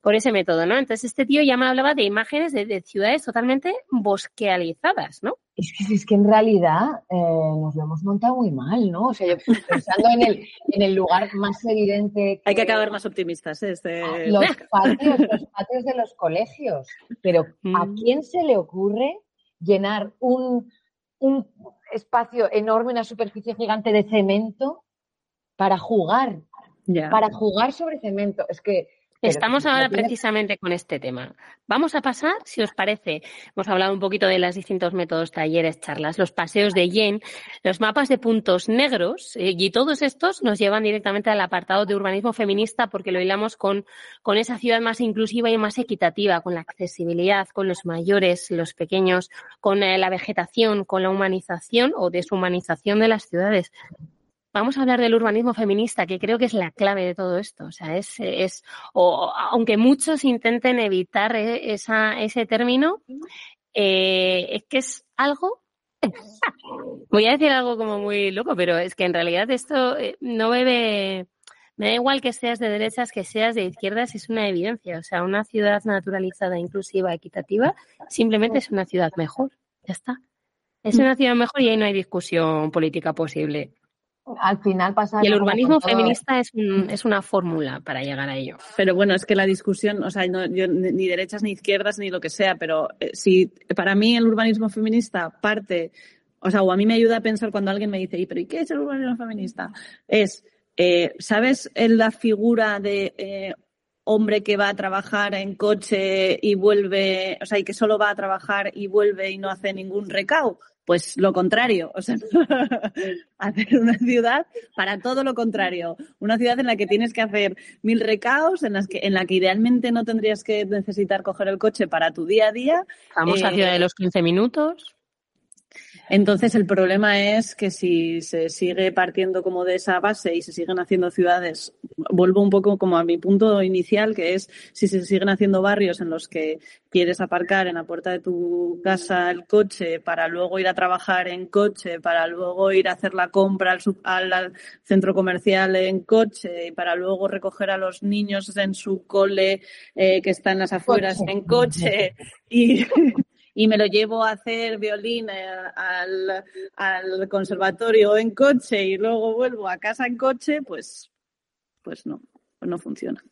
por ese método, ¿no? Entonces este tío ya me hablaba de imágenes de, de ciudades totalmente bosquealizadas, ¿no? Es que, es que en realidad eh, nos lo hemos montado muy mal, ¿no? O sea, yo pensando en el, en el lugar más evidente. Hay que acabar más optimistas. ¿eh? Este... Los patios, los patios de los colegios. Pero ¿a Mm. quién se le ocurre llenar un, un espacio enorme, una superficie gigante de cemento para jugar? Para jugar sobre cemento. Es que. Estamos ahora precisamente con este tema. Vamos a pasar, si os parece, hemos hablado un poquito de los distintos métodos, talleres, charlas, los paseos de Yen, los mapas de puntos negros, eh, y todos estos nos llevan directamente al apartado de urbanismo feminista porque lo hilamos con, con esa ciudad más inclusiva y más equitativa, con la accesibilidad, con los mayores, los pequeños, con eh, la vegetación, con la humanización o deshumanización de las ciudades. Vamos a hablar del urbanismo feminista, que creo que es la clave de todo esto. O sea, es, es o, aunque muchos intenten evitar e- esa, ese término, eh, es que es algo. Voy a decir algo como muy loco, pero es que en realidad esto eh, no bebe, Me da igual que seas de derechas, que seas de izquierdas, es una evidencia. O sea, una ciudad naturalizada, inclusiva, equitativa, simplemente es una ciudad mejor. Ya está. Es una ciudad mejor y ahí no hay discusión política posible. Al final pasa. Y el urbanismo todo. feminista es, un- es una fórmula para llegar a ello. Pero bueno, es que la discusión, o sea, no- yo ni ni derechas ni izquierdas ni lo que sea, pero eh, si para mí el urbanismo feminista parte, o sea, o a mí me ayuda a pensar cuando alguien me dice, ¿y pero ¿y qué es el urbanismo feminista? Es, eh, ¿sabes la figura de eh, hombre que va a trabajar en coche y vuelve, o sea, y que solo va a trabajar y vuelve y no hace ningún recao? Pues lo contrario, o sea, hacer una ciudad para todo lo contrario, una ciudad en la que tienes que hacer mil recaos, en las que en la que idealmente no tendrías que necesitar coger el coche para tu día a día. Famosa Eh, ciudad de los 15 minutos. Entonces el problema es que si se sigue partiendo como de esa base y se siguen haciendo ciudades, vuelvo un poco como a mi punto inicial, que es si se siguen haciendo barrios en los que quieres aparcar en la puerta de tu casa el coche para luego ir a trabajar en coche, para luego ir a hacer la compra al, sub- al- al centro comercial en coche y para luego recoger a los niños en su cole eh, que está en las afueras Coche. en coche y, y me lo llevo a hacer violín eh, al, al conservatorio en coche y luego vuelvo a casa en coche, pues, pues no, pues no funciona.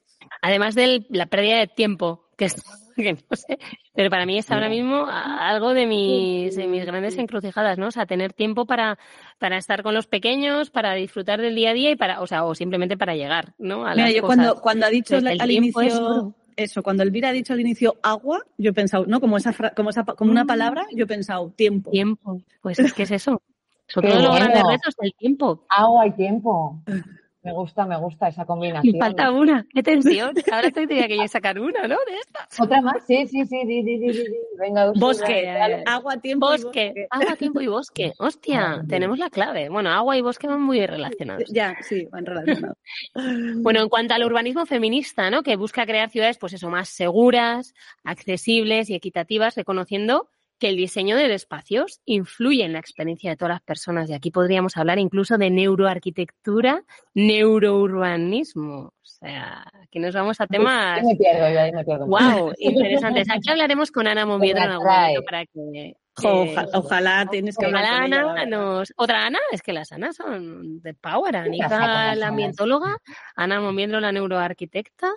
Además de la pérdida de tiempo, que, es, que no sé, pero para mí es ahora mismo algo de mis, de mis grandes encrucijadas, ¿no? O sea, tener tiempo para, para estar con los pequeños, para disfrutar del día a día y para, o sea, o simplemente para llegar, ¿no? A Mira, las yo cosas. cuando, cuando ha dicho el al inicio. Eso, cuando Elvira ha dicho al inicio agua, yo he pensado, ¿no? Como esa, fra- como esa, pa- como una Mm. palabra, yo he pensado tiempo. Tiempo. Pues es que es eso. Son todos los grandes retos del tiempo. Agua y tiempo. Me gusta, me gusta esa combinación. Y falta una. ¡Qué tensión! Ahora estoy tenía que yo sacar una, ¿no? De estas. Otra más, sí, sí, sí, di, di, di, di, di. Venga, Bosque, dale. agua, tiempo y Bosque. Agua, tiempo y bosque. Hostia, tenemos la clave. Bueno, agua y bosque van muy relacionados. Ya, sí, van relacionados. Bueno, en cuanto al urbanismo feminista, ¿no? Que busca crear ciudades, pues eso, más seguras, accesibles y equitativas, reconociendo que el diseño de espacios influye en la experiencia de todas las personas. Y aquí podríamos hablar incluso de neuroarquitectura, neurourbanismo. O sea, aquí nos vamos a temas. Me pierdo, yo ahí me pierdo. ¡Wow! Interesantes. Aquí hablaremos con Ana Moviedro en algún momento para que. Jo, eh, oja- ojalá tienes que hablar con ella, Ana verdad. nos. Otra Ana, es que las Anas son de power. Anita, la Anas? ambientóloga, Ana Moviendro, la neuroarquitecta,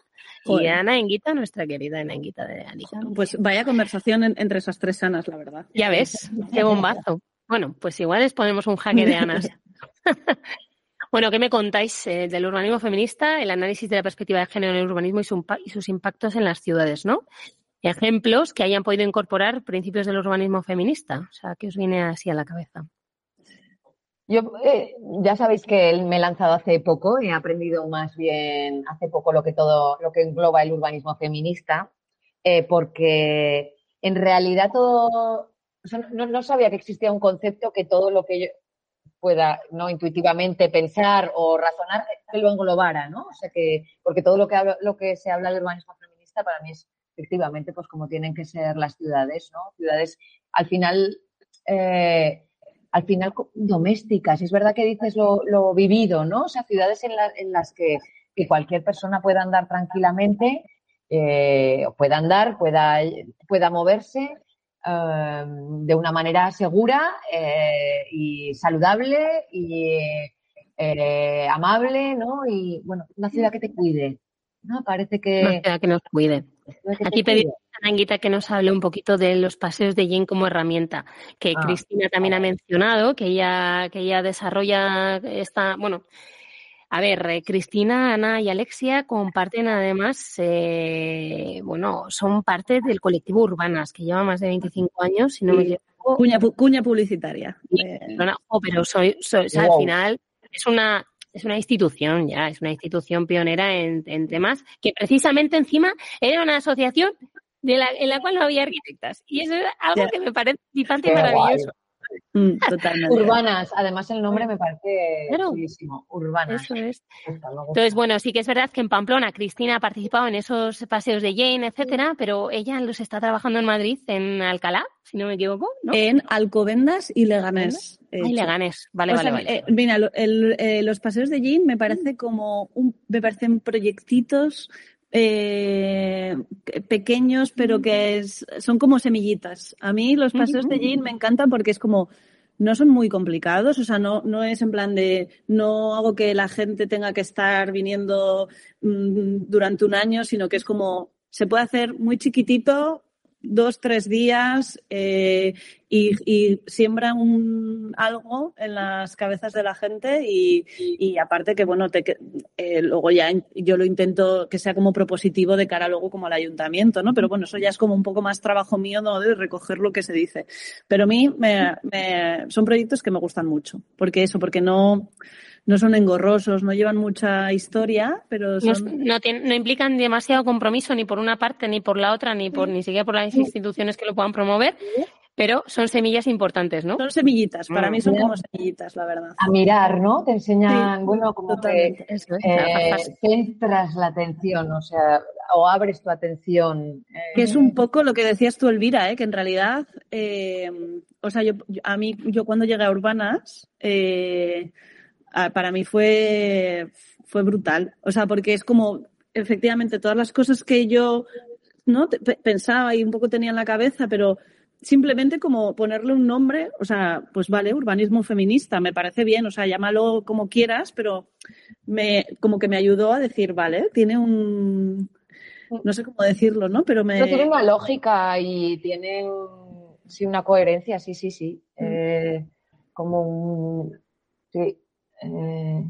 y. Ana Enguita, nuestra querida Ana Enguita de Anita. Pues vaya conversación en- entre esas tres sanas, la verdad. Ya ves, qué bombazo. Bueno, pues igual les ponemos un jaque de Anas. bueno, ¿qué me contáis eh, del urbanismo feminista, el análisis de la perspectiva de género en el urbanismo y, su y sus impactos en las ciudades, ¿no? Ejemplos que hayan podido incorporar principios del urbanismo feminista. O sea, ¿qué os viene así a la cabeza? Yo, eh, ya sabéis que me he lanzado hace poco, he aprendido más bien hace poco lo que todo, lo que engloba el urbanismo feminista, eh, porque en realidad todo, no sabía que existía un concepto que todo lo que yo pueda no intuitivamente pensar o razonar que lo englobara, ¿no? O sea que, porque todo lo que lo que se habla de urbanismo feminista para mí es efectivamente pues como tienen que ser las ciudades, ¿no? Ciudades al final eh, al final domésticas. Es verdad que dices lo, lo vivido, ¿no? O sea, ciudades en, la- en las que, que cualquier persona pueda andar tranquilamente, eh, pueda andar, pueda, pueda moverse eh, de una manera segura eh, y saludable y eh, amable, ¿no? Y bueno, una ciudad que te cuide. ¿no? Parece que. Una ciudad que nos cuide. que Aquí pedimos a Anguita que nos hable un poquito de los paseos de Jane como herramienta, que Ah, Cristina también ha mencionado, que ella, que ella desarrolla esta, bueno, a ver, eh, Cristina, Ana y Alexia comparten además, eh, bueno, son parte del colectivo Urbanas, que lleva más de 25 años, si no me equivoco. Cuña, pu- cuña publicitaria. Eh, Barcelona, oh, pero soy, soy- al final es una es una institución ya, es una institución pionera en, en temas que precisamente encima era una asociación de la, en la cual no había arquitectas. Y eso es algo Ya. que me parece flipante y maravilloso. Mm, totalmente. Urbanas, además el nombre me parece Claro. chulísimo. Urbanas. Eso es. Entonces, bueno, sí que es verdad que en Pamplona Cristina ha participado en esos paseos de Jane, etcétera, pero ella los está trabajando en Madrid, en Alcalá, si no me equivoco, ¿no? En Alcobendas y Leganés. hecho. Ay, Leganés. Vale, O vale, sea, vale. eh, mira, lo- el- eh, los paseos de Jean me parece como un, me parecen proyectitos eh, pequeños, pero que es- son como semillitas. A mí los paseos de Jean me encantan porque es como no son muy complicados, o sea, no, no es en plan de no hago que la gente tenga que estar viniendo mm, durante un año, sino que es como se puede hacer muy chiquitito, dos, tres días eh, y, y siembra un, algo en las cabezas de la gente y, y aparte que, bueno, te, eh, luego ya yo lo intento que sea como propositivo de cara luego como al ayuntamiento, ¿no? Pero bueno, eso ya es como un poco más trabajo mío, ¿no? De recoger lo que se dice. Pero a mí me, me- son proyectos que me gustan mucho. Porque eso, porque no, no son engorrosos, no llevan mucha historia, pero No, son... no tien- no implican demasiado compromiso ni por una parte, ni por la otra, ni por ni siquiera por las instituciones que lo puedan promover, pero son semillas importantes, ¿no? Son semillitas, para Mm. mí son como semillitas, la verdad. A mirar, ¿no? Te enseñan, Sí, bueno, como que eh, centras la atención, o sea, o abres tu atención. eh, Que es un poco lo que decías tú, Elvira, ¿eh? que en realidad, eh, o sea, yo, yo- a mí, yo cuando llegué a Urbanas, eh, para mí fue, fue brutal. O sea, porque es como, efectivamente, todas las cosas que yo no pensaba y un poco tenía en la cabeza, pero simplemente como ponerle un nombre, o sea, pues vale, urbanismo feminista, me parece bien, o sea, llámalo como quieras, pero me, como que me ayudó a decir, vale, tiene un, no sé cómo decirlo, ¿no? Pero me... Pero tiene una lógica y tiene un- sí, una coherencia, sí, sí, sí. Eh, como un, sí, eh,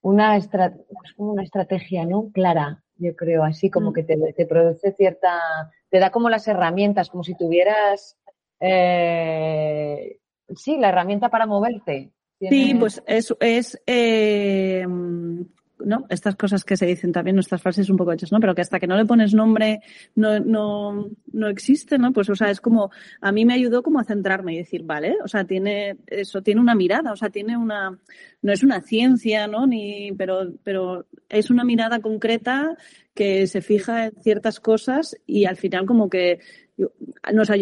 una, estra- es como una estrategia, ¿no? Clara, yo creo, así como Mm. que te, te produce cierta, te da como las herramientas, como si tuvieras, eh, sí, la herramienta para moverte. Sí, pues es, es eh, ¿no? Estas cosas que se dicen también, nuestras frases un poco hechas, ¿no? Pero que hasta que no le pones nombre no, no, no existe, ¿no? Pues, o sea, es como, a mí me ayudó como a centrarme y decir, vale, o sea, tiene, eso tiene una mirada, o sea, tiene una, no es una ciencia, ¿no? Ni, pero, pero es una mirada concreta que se fija en ciertas cosas y al final como que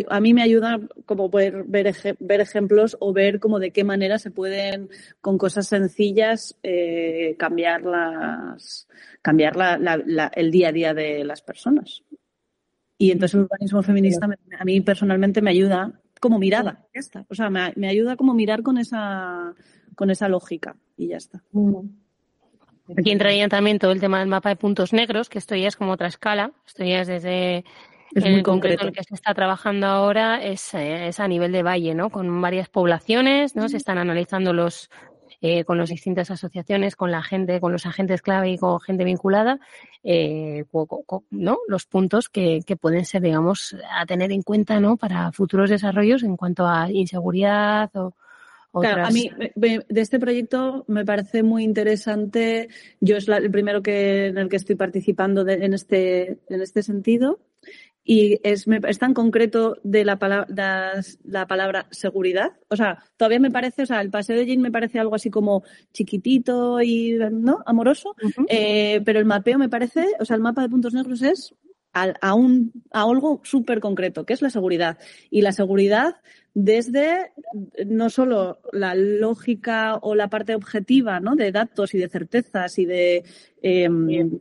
a mí me ayuda como poder ver, ver ejemplos o ver como de qué manera se pueden con cosas sencillas eh, cambiar las cambiar la- la- la- el día a día de las personas. Y entonces el urbanismo feminista a mí personalmente me ayuda como mirada ya está. O sea me, me ayuda como mirar con esa con esa lógica y ya está. Aquí entraría también todo el tema del mapa de puntos negros, que esto ya es como otra escala. Esto ya es desde Es en muy el concreto el que se está trabajando ahora, es, eh, es a nivel de valle, ¿no? Con varias poblaciones, ¿no? Se están analizando los eh, con las distintas asociaciones, con la gente, con los agentes clave y con gente vinculada, eh, ¿no? Los puntos que, que pueden ser, digamos, a tener en cuenta, ¿no? Para futuros desarrollos en cuanto a inseguridad o otras. Claro, a mí de este proyecto me parece muy interesante. Yo es la- el primero que en el que estoy participando de- en este en este sentido y es, me- es tan concreto de la palabra la palabra seguridad. O sea, todavía me parece, o sea, el paseo de Jean me parece algo así como chiquitito y no amoroso, eh, pero el mapeo me parece, o sea, el mapa de puntos negros es a, a un, a algo súper concreto, que es la seguridad. Y la seguridad desde no solo la lógica o la parte objetiva ¿no? de datos y de certezas y de eh,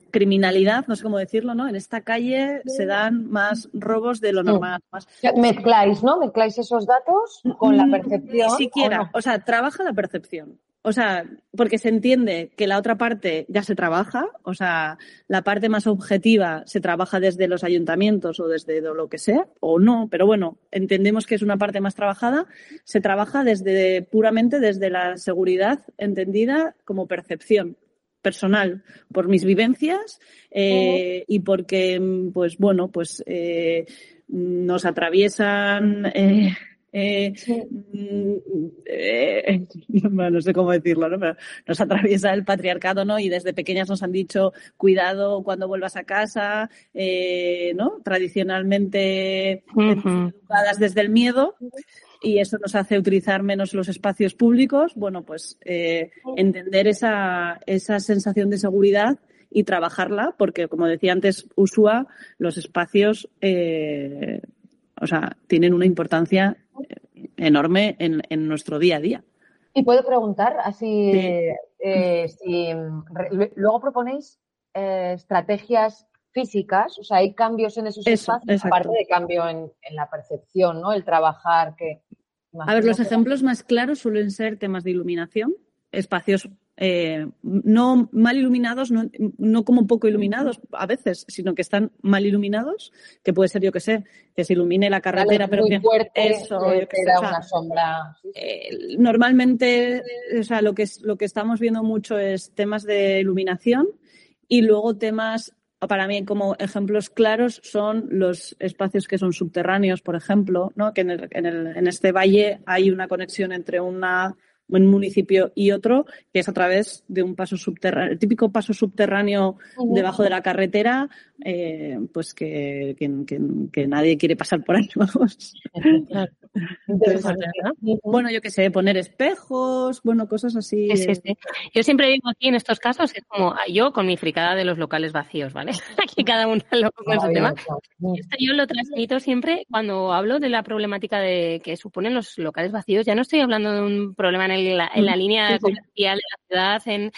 criminalidad, no sé cómo decirlo, ¿no? En esta calle se dan más robos de lo normal. Más... Mezcláis, ¿no? Mezcláis esos datos con la Mm, percepción. Ni siquiera. ¿o no? O sea, trabaja la percepción. O sea, porque se entiende que la otra parte ya se trabaja, o sea, la parte más objetiva se trabaja desde los ayuntamientos o desde lo que sea, o no, pero bueno, entendemos que es una parte más trabajada, se trabaja desde puramente desde la seguridad entendida como percepción personal por mis vivencias eh, y porque pues bueno pues eh, nos atraviesan eh, eh, mm, eh, bueno, no sé cómo decirlo, ¿no? Pero nos atraviesa el patriarcado, ¿no? Y desde pequeñas nos han dicho, cuidado cuando vuelvas a casa, eh, ¿no? Tradicionalmente educadas desde el miedo y eso nos hace utilizar menos los espacios públicos. Bueno, pues entender esa, esa sensación de seguridad y trabajarla, porque como decía antes Usua, los espacios, o sea, tienen una importancia enorme en, en nuestro día a día. Y puedo preguntar, así, eh, si re- luego proponéis eh, estrategias físicas, o sea, hay cambios en esos Eso, espacios, exacto. aparte de cambio en, en la percepción, ¿no? El trabajar que... A ver, los ejemplos más claros suelen ser temas de iluminación, espacios eh, no mal iluminados, no, no como poco iluminados a veces, sino que están mal iluminados, que puede ser, yo que sé, que se ilumine la carretera, pero muy que fuerte, eso, que sé, o sea, una sombra. eh, normalmente, o sea, lo que, es, lo que estamos viendo mucho es temas de iluminación y luego temas, para mí como ejemplos claros, son los espacios que son subterráneos, por ejemplo, ¿no? que en, el- en el- en este valle hay una conexión entre una, un municipio y otro, que es a través de un paso subterráneo, el típico paso subterráneo debajo de la carretera, eh, pues que, que- que- que nadie quiere pasar por ahí, vamos. Bueno, yo qué sé, poner espejos, bueno, cosas así. Sí, sí, sí. Yo siempre digo aquí en estos casos, es como ah, yo con mi fricada de los locales vacíos, ¿vale? Aquí cada uno loco con su tema. Esto yo lo transmito siempre cuando hablo de la problemática de que suponen los locales vacíos. Ya no estoy hablando de un problema en, el- en la línea Sí, sí. comercial de la ciudad, en,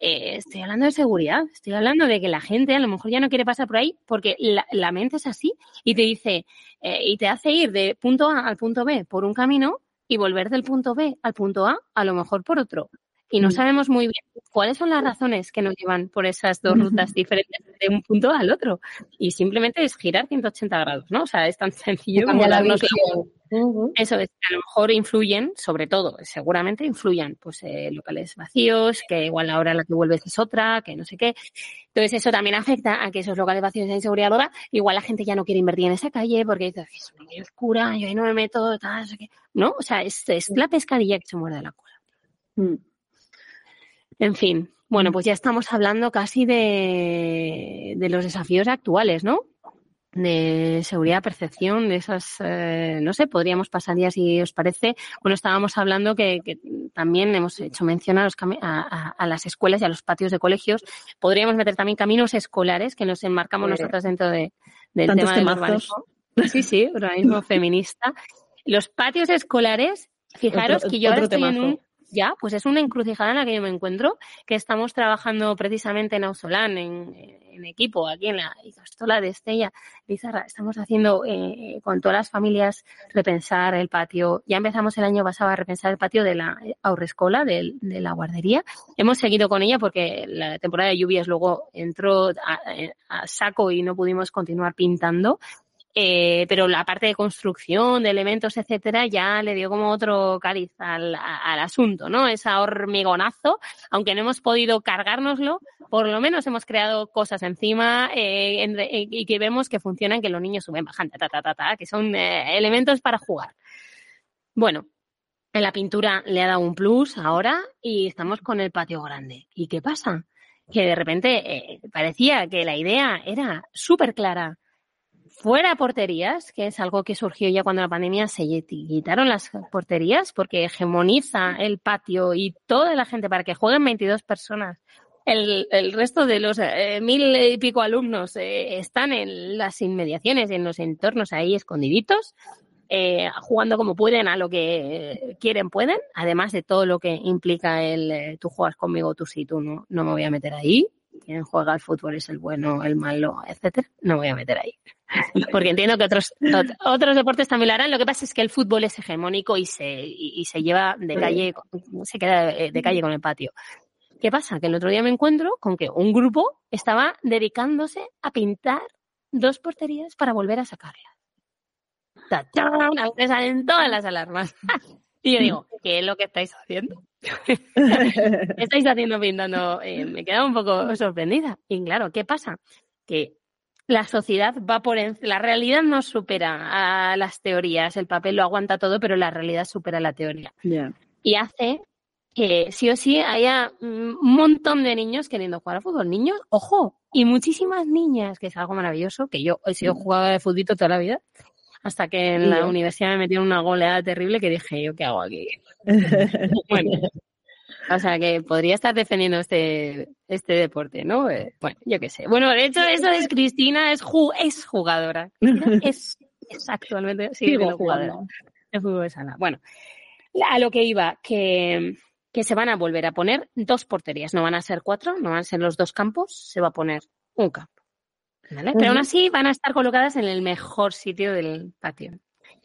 eh, estoy hablando de seguridad, estoy hablando de que la gente a lo mejor ya no quiere pasar por ahí porque la, la mente es así y te dice, eh, y te hace ir de punto A al punto B por un camino y volver del punto B al punto A a lo mejor por otro. Y no Mm. sabemos muy bien cuáles son las razones que nos llevan por esas dos rutas diferentes de un punto al otro. Y simplemente es girar 180 grados, ¿no? O sea, es tan sencillo como darnos la eso es, a lo mejor influyen, sobre todo, seguramente influyan, pues eh, locales vacíos, que igual la hora a la que vuelves es otra, que no sé qué. Entonces eso también afecta a que esos locales vacíos de inseguridad ahora, igual la gente ya no quiere invertir en esa calle porque dice, "Ay, es una calle oscura, yo ahí no me meto, tal, no sé qué. ¿No? O sea, es, es la pescadilla que se muerde la cola. Mm. En fin, bueno, pues ya estamos hablando casi de, de los desafíos actuales, ¿no? De seguridad, percepción, de esas, eh, no sé, podríamos pasar ya si os parece. Bueno, estábamos hablando que, que también hemos hecho mención a, los a, a- a las escuelas y a los patios de colegios. Podríamos meter también caminos escolares que nos enmarcamos nosotros dentro de, del tema del urbanismo. Sí, sí, urbanismo feminista. Los patios escolares, fijaros Otro- que yo ahora estoy en un, ya, pues es una encrucijada en la que yo me encuentro, que estamos trabajando precisamente en Ausolán, en, equipo, aquí en la Icastola de Estella Lizarra. Estamos haciendo eh, con todas las familias repensar el patio. Ya empezamos el año pasado a repensar el patio de la Aurrescola, de, la guardería. Hemos seguido con ella porque la temporada de lluvias luego entró a saco y no pudimos continuar pintando. Eh, pero la parte de construcción, de elementos, etcétera, ya le dio como otro cariz al, asunto, ¿no? Ese hormigonazo, aunque no hemos podido cargárnoslo, por lo menos hemos creado cosas encima eh, eh, y que vemos que funcionan, que los niños suben, bajan, ta, ta, ta, ta, que son elementos para jugar. Bueno, en la pintura le ha dado un plus ahora y estamos con el patio grande. ¿Y qué pasa? Que de repente parecía que la idea era súper clara fuera porterías, que es algo que surgió ya cuando la pandemia se quitaron las porterías porque hegemoniza el patio y toda la gente para que jueguen 22 personas. El, el resto de los eh, mil y pico alumnos eh, están en las inmediaciones, en los entornos ahí escondiditos, eh, jugando como pueden a lo que quieren, pueden, además de todo lo que implica el tú juegas conmigo, tú sí, tú no, no me voy a meter ahí. Quien juega al fútbol es el bueno, el malo, etcétera. No me voy a meter ahí. Porque entiendo que otros, ot- otros deportes también lo harán. Lo que pasa es que el fútbol es hegemónico y se, y, se lleva de calle, se queda eh, de calle con el patio. ¿Qué pasa? Que el otro día me encuentro con que un grupo estaba dedicándose a pintar dos porterías para volver a sacarlas. ¡Tachán! Veces salen todas las alarmas. Y yo digo, ¿qué es lo que estáis haciendo? ¿Qué estáis haciendo pintando? Eh, me quedaba un poco sorprendida. Y claro, ¿qué pasa? Que la sociedad va por en- la realidad no supera a las teorías, el papel lo aguanta todo, pero la realidad supera la teoría. Y hace que sí o sí haya mm, un montón de niños queriendo jugar al fútbol. Niños, ojo, y muchísimas niñas, que es algo maravilloso, que yo he sido jugadora de fútbol toda la vida, hasta que en la universidad me metieron una goleada terrible que dije, ¿yo qué hago aquí? Bueno, o sea que podría estar defendiendo este, este deporte, ¿no? Eh, bueno, yo qué sé. Bueno, de hecho, eso es Cristina, es, ju- es jugadora. Cristina es, es actualmente, sigue Sigo jugadora. jugando. de fútbol sala. Bueno, a lo que iba, que, que se van a volver a poner dos porterías, no van a ser cuatro, no van a ser los dos campos, se va a poner un campo. ¿vale? Pero aún así van a estar colocadas en el mejor sitio del patio.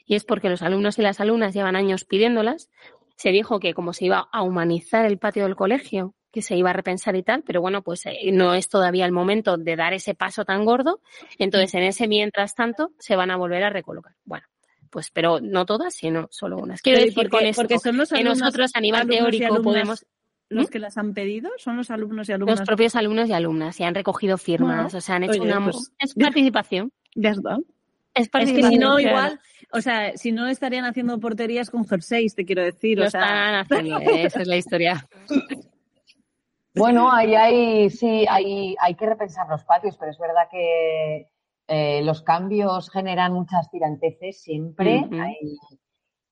Y es porque los alumnos y las alumnas llevan años pidiéndolas. Se dijo que como se iba a humanizar el patio del colegio, que se iba a repensar y tal, pero bueno, pues eh, no es todavía el momento de dar ese paso tan gordo. Entonces, en ese mientras tanto, se van a volver a recolocar. Bueno, pues, pero no todas, sino solo unas. Quiero Pero ¿y decir por qué? con esto Porque son los que nosotros a nivel teórico podemos ¿Los ¿Mm? que las han pedido son los alumnos y alumnas? los propios alumnos y alumnas y han recogido firmas, Bueno, o sea, han hecho oye, una pues- es participación. Ya está. Es Es que si no, igual, o sea, si no estarían haciendo porterías con jerseys, te quiero decir. Lo o sea, están haciendo, esa es la historia. Bueno, ahí hay, sí, hay, hay que repensar los patios, pero es verdad que eh, los cambios generan muchas tiranteces siempre. Hay-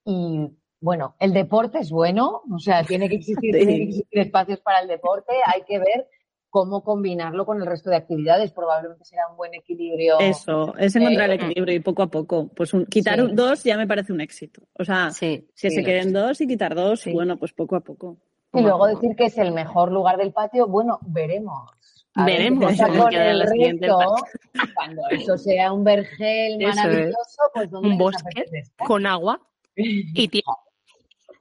y bueno, el deporte es bueno, o sea, tiene que existir, Sí. tiene que existir espacios para el deporte, hay que ver cómo combinarlo con el resto de actividades. Probablemente será un buen equilibrio. Eso, es encontrar el Eh, equilibrio y poco a poco. Pues un- quitar Sí. dos ya me parece un éxito. O sea, Sí, que sí, se queden dos y quitar dos, Sí. bueno, pues poco a poco. Y luego decir que es el mejor lugar del patio, bueno, veremos. A Veremos, ver con el resto. Cuando eso sea un vergel Eso es. maravilloso, pues ¿dónde un bosque con agua y tiempo.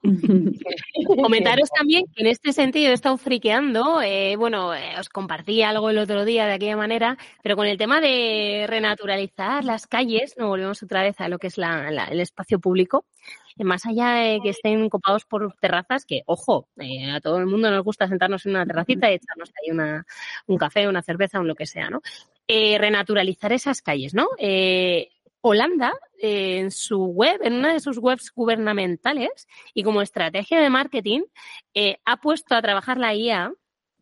Comentaros también que en este sentido he estado friqueando, eh, bueno, eh, os compartí algo el otro día de aquella manera, pero con el tema de renaturalizar las calles, no volvemos otra vez a lo que es la- el espacio público, eh, más allá de que estén copados por terrazas, que ojo, a todo el mundo nos gusta sentarnos en una terracita y echarnos ahí una, un café, una cerveza, un lo que sea, ¿no? Renaturalizar esas calles, ¿no? Holanda, eh, en su web, en una de sus webs gubernamentales y como estrategia de marketing, eh, ha puesto a trabajar la IA,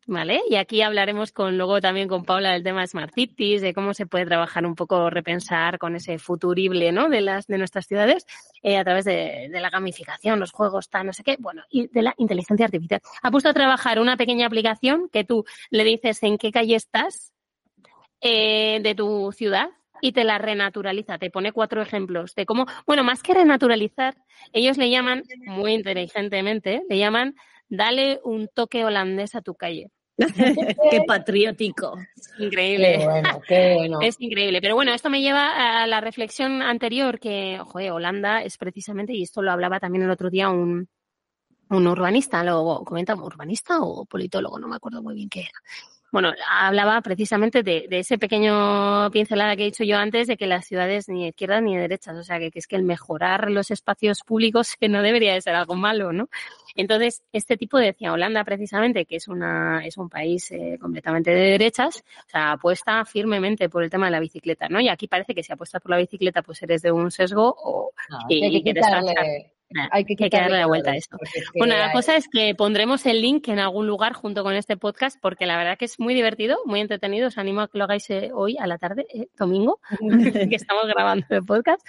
¿vale? Y aquí hablaremos con luego también con Paula del tema de Smart Cities, de cómo se puede trabajar un poco, repensar con ese futurible, ¿no? De las de nuestras ciudades eh, a través de, de la gamificación, los juegos, tal, no sé qué, bueno, y de la inteligencia artificial. Ha puesto a trabajar una pequeña aplicación que tú le dices en qué calle estás de tu ciudad y te la renaturaliza. Te pone cuatro ejemplos de cómo, bueno, más que renaturalizar, ellos le llaman, muy inteligentemente, le llaman dale un toque holandés a tu calle. Qué patriótico. Es increíble. Qué bueno, qué bueno. Es increíble. Pero bueno, esto me lleva a la reflexión anterior que, joder, Holanda es precisamente, y esto lo hablaba también el otro día un, un urbanista, lo comenta, urbanista o politólogo, no me acuerdo muy bien qué era. Bueno, hablaba precisamente de, de ese pequeño pincelada que he dicho yo antes, de que las ciudades ni de izquierdas ni de derechas, o sea, que, que es que el mejorar los espacios públicos que no debería de ser algo malo, ¿no? Entonces, este tipo decía Holanda precisamente, que es una es un país eh, completamente de derechas, o sea, apuesta firmemente por el tema de la bicicleta, ¿no? Y aquí parece que si apuestas por la bicicleta, pues eres de un sesgo o No, y, hay que quitarle- hay que darle la vuelta a colores, esto. porque es que Bueno, la hay- cosa es que pondremos el link en algún lugar junto con este podcast porque la verdad que es muy divertido, muy entretenido. Os animo a que lo hagáis eh, hoy a la tarde, eh, domingo, que estamos grabando el podcast,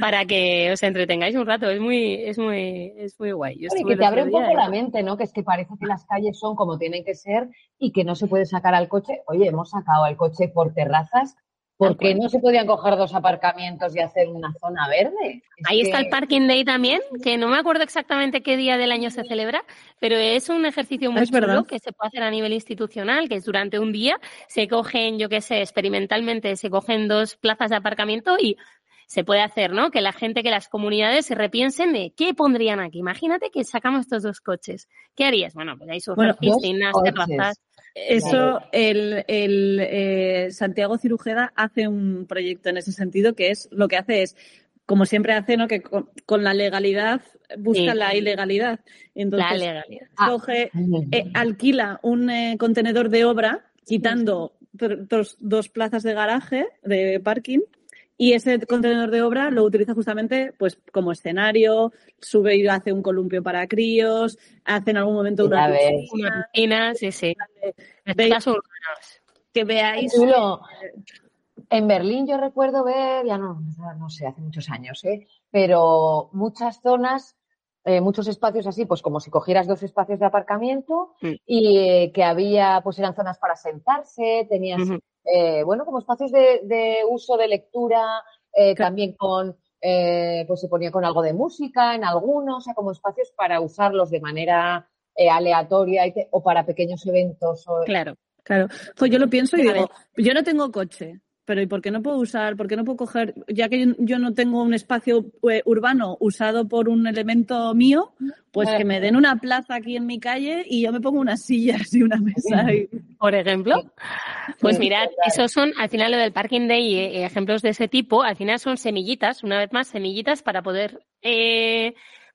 para que os entretengáis un rato. Es muy, es muy, es muy guay. Yo estuve que te abre un poco la mente, ¿no? Que es que parece que las calles son como tienen que ser y que no se puede sacar al coche. Oye, hemos sacado al coche por terrazas. ¿Por qué no se podían coger dos aparcamientos y hacer una zona verde? Es Ahí está el Parking Day también, que no me acuerdo exactamente qué día del año se celebra, pero es un ejercicio muy Es verdad. chulo que se puede hacer a nivel institucional, que es durante un día, se cogen, yo qué sé, experimentalmente se cogen dos plazas de aparcamiento y se puede hacer, ¿no? Que la gente, que las comunidades se repiensen de qué pondrían aquí. Imagínate que sacamos estos dos coches. ¿Qué harías? Bueno, pues Bueno, dos piscinas, terrazas. Eso, el, el, eh, Santiago Cirujeda hace un proyecto en ese sentido que es lo que hace es, como siempre hace, ¿no? que con, con la legalidad busca Sí. la ilegalidad. Entonces, La legalidad. coge, eh, alquila un eh, contenedor de obra, quitando dos plazas de garaje, de parking, y ese contenedor de obra lo utiliza justamente pues como escenario, sube y hace un columpio para críos, hace en algún momento una piscina, Una piscina, sí, sí. Veis- que veáis chulo. En Berlín yo recuerdo ver, ya no, no sé, hace muchos años, ¿eh? pero muchas zonas, eh, muchos espacios así, pues como si cogieras dos espacios de aparcamiento Mm. y eh, que había, pues eran zonas para sentarse, tenías. Eh, bueno, como espacios de, de uso de lectura, eh, también con eh, pues se ponía con algo de música en algunos, o sea, como espacios para usarlos de manera eh, aleatoria y te- o para pequeños eventos. O... Claro, claro. Pues yo lo pienso y digo, yo no tengo coche, pero ¿y por qué no puedo usar, por qué no puedo coger, ya que yo, no tengo un espacio eh, urbano usado por un elemento mío, pues que me den una plaza aquí en mi calle y yo me pongo unas sillas y una mesa. y- Por ejemplo. Pues mirad, esos son, al final lo del Parking Day y eh, ejemplos de ese tipo, al final son semillitas, una vez más, semillitas para poder eh,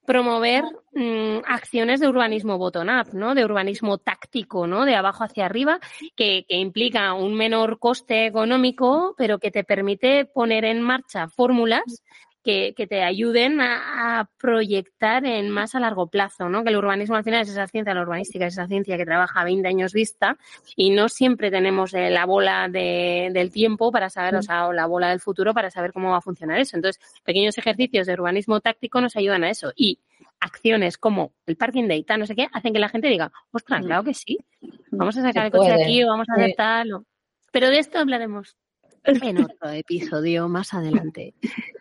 promover mm, acciones de urbanismo bottom-up, ¿no? De urbanismo táctico, ¿no? De abajo hacia arriba, que, que implica un menor coste económico, pero que te permite poner en marcha fórmulas que, que te ayuden a, a proyectar en más a largo plazo, ¿no? Que el urbanismo al final es esa ciencia, la urbanística es esa ciencia que trabaja a 20 años vista y no siempre tenemos eh, la bola de- del tiempo para saber, o sea, o la bola del futuro para saber cómo va a funcionar eso. Entonces, pequeños ejercicios de urbanismo táctico nos ayudan a eso y acciones como el parking day, tal, no sé qué, hacen que la gente diga, ostras, claro que sí, vamos a sacar el coche aquí o vamos a hacer tal. o- Pero de esto hablaremos en otro episodio más adelante.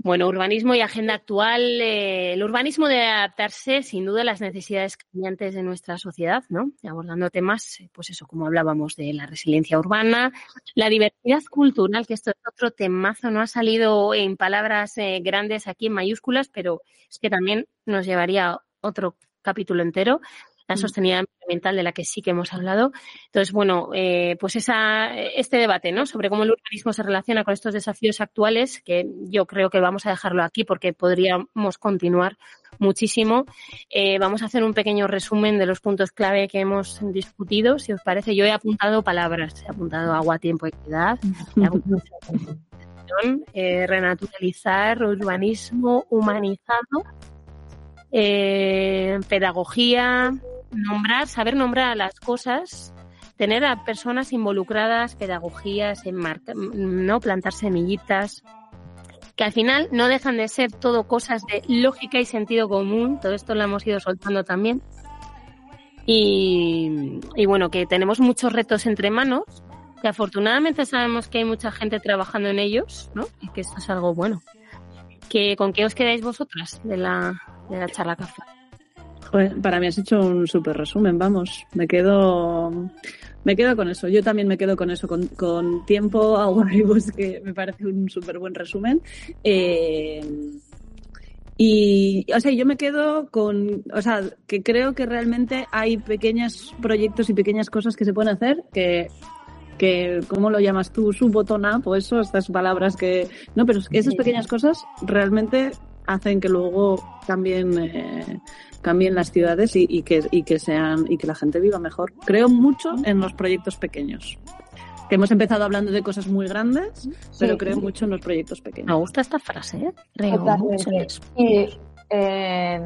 Bueno, urbanismo y agenda actual. eh, el urbanismo debe adaptarse, sin duda, a las necesidades cambiantes de nuestra sociedad, ¿no? Abordando temas, pues eso, como hablábamos de la resiliencia urbana, la diversidad cultural, que esto es otro temazo, no ha salido en palabras eh, grandes aquí en mayúsculas, pero es que también nos llevaría otro capítulo entero. La sostenibilidad ambiental de la que sí que hemos hablado. Entonces, bueno, eh, pues esa, este debate, ¿no? Sobre cómo el urbanismo se relaciona con estos desafíos actuales, que yo creo que vamos a dejarlo aquí porque podríamos continuar muchísimo. Eh, vamos a hacer un pequeño resumen de los puntos clave que hemos discutido, si os parece. Yo he apuntado palabras, he apuntado agua, tiempo, equidad, he apuntado eh, renaturalizar, urbanismo humanizado, eh, pedagogía, nombrar, saber nombrar las cosas, tener a personas involucradas, pedagogías, enmarca- no plantar semillitas, que al final no dejan de ser todo cosas de lógica y sentido común. Todo esto lo hemos ido soltando también. Y, y bueno, que tenemos muchos retos entre manos, que afortunadamente sabemos que hay mucha gente trabajando en ellos, ¿no? Y que esto es algo bueno. Que, ¿Con qué os quedáis vosotras de la, de la charla café? Joder, para mí has hecho un súper resumen, vamos. Me quedo, me quedo con eso. Yo también me quedo con eso, con, con tiempo, agua y bosque. Me parece un súper buen resumen. Eh, y, o sea, yo me quedo con, o sea, que creo que realmente hay pequeños proyectos y pequeñas cosas que se pueden hacer que que, ¿cómo lo llamas tú? Su botón up o eso, estas palabras que... No, pero esas pequeñas cosas realmente hacen que luego cambien, eh, cambien las ciudades y, y que, y que sean, y que la gente viva mejor. Creo mucho en los proyectos pequeños. Que hemos empezado hablando de cosas muy grandes, pero creo sí. mucho en los proyectos Me pequeños. gusta esta frase, ¿eh? Creo mucho en Totalmente. eso. Y eh,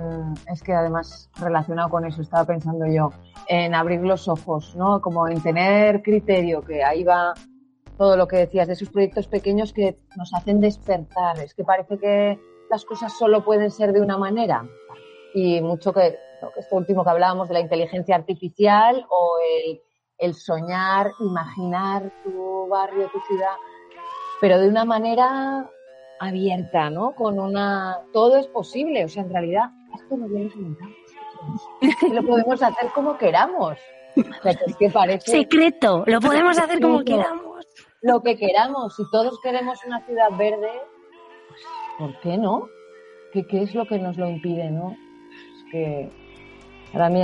es que además relacionado con eso estaba pensando yo en abrir los ojos, ¿no? Como en tener criterio, que ahí va todo lo que decías de esos proyectos pequeños que nos hacen despertar. Es que parece que las cosas solo pueden ser de una manera. Y mucho que esto último que hablábamos de la inteligencia artificial o el, el soñar, imaginar tu barrio, tu ciudad, pero de una manera abierta, ¿no? Con una... Todo es posible, o sea, en realidad esto no lo inventado. Lo podemos hacer como queramos. O sea, que es que parece Secreto, lo podemos hacer como queramos. lo que queramos. Si todos queremos una ciudad verde, pues, ¿por qué no? ¿Qué, qué es lo que nos lo impide, no? Que para mí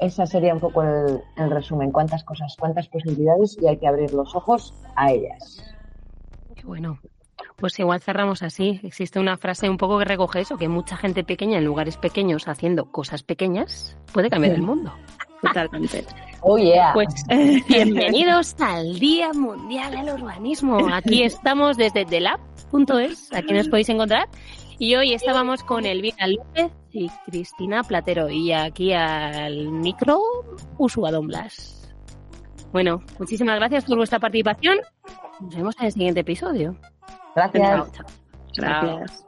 esa sería un poco el, el resumen. Cuántas cosas, cuántas posibilidades y hay que abrir los ojos a ellas. Bueno. Pues igual cerramos así. Existe una frase un poco que recoge eso, que mucha gente pequeña en lugares pequeños haciendo cosas pequeñas puede cambiar el mundo. Totalmente. Oh, yeah. Pues bienvenidos al Día Mundial del Urbanismo. Aquí estamos desde delab.es, aquí nos podéis encontrar. Y hoy estábamos con Elvira López y Cristina Platero. Y aquí al micro, Usua Don Blas. Bueno, muchísimas gracias por vuestra participación. Nos vemos en el siguiente episodio. Gracias. Chao, chao. Chao. Gracias.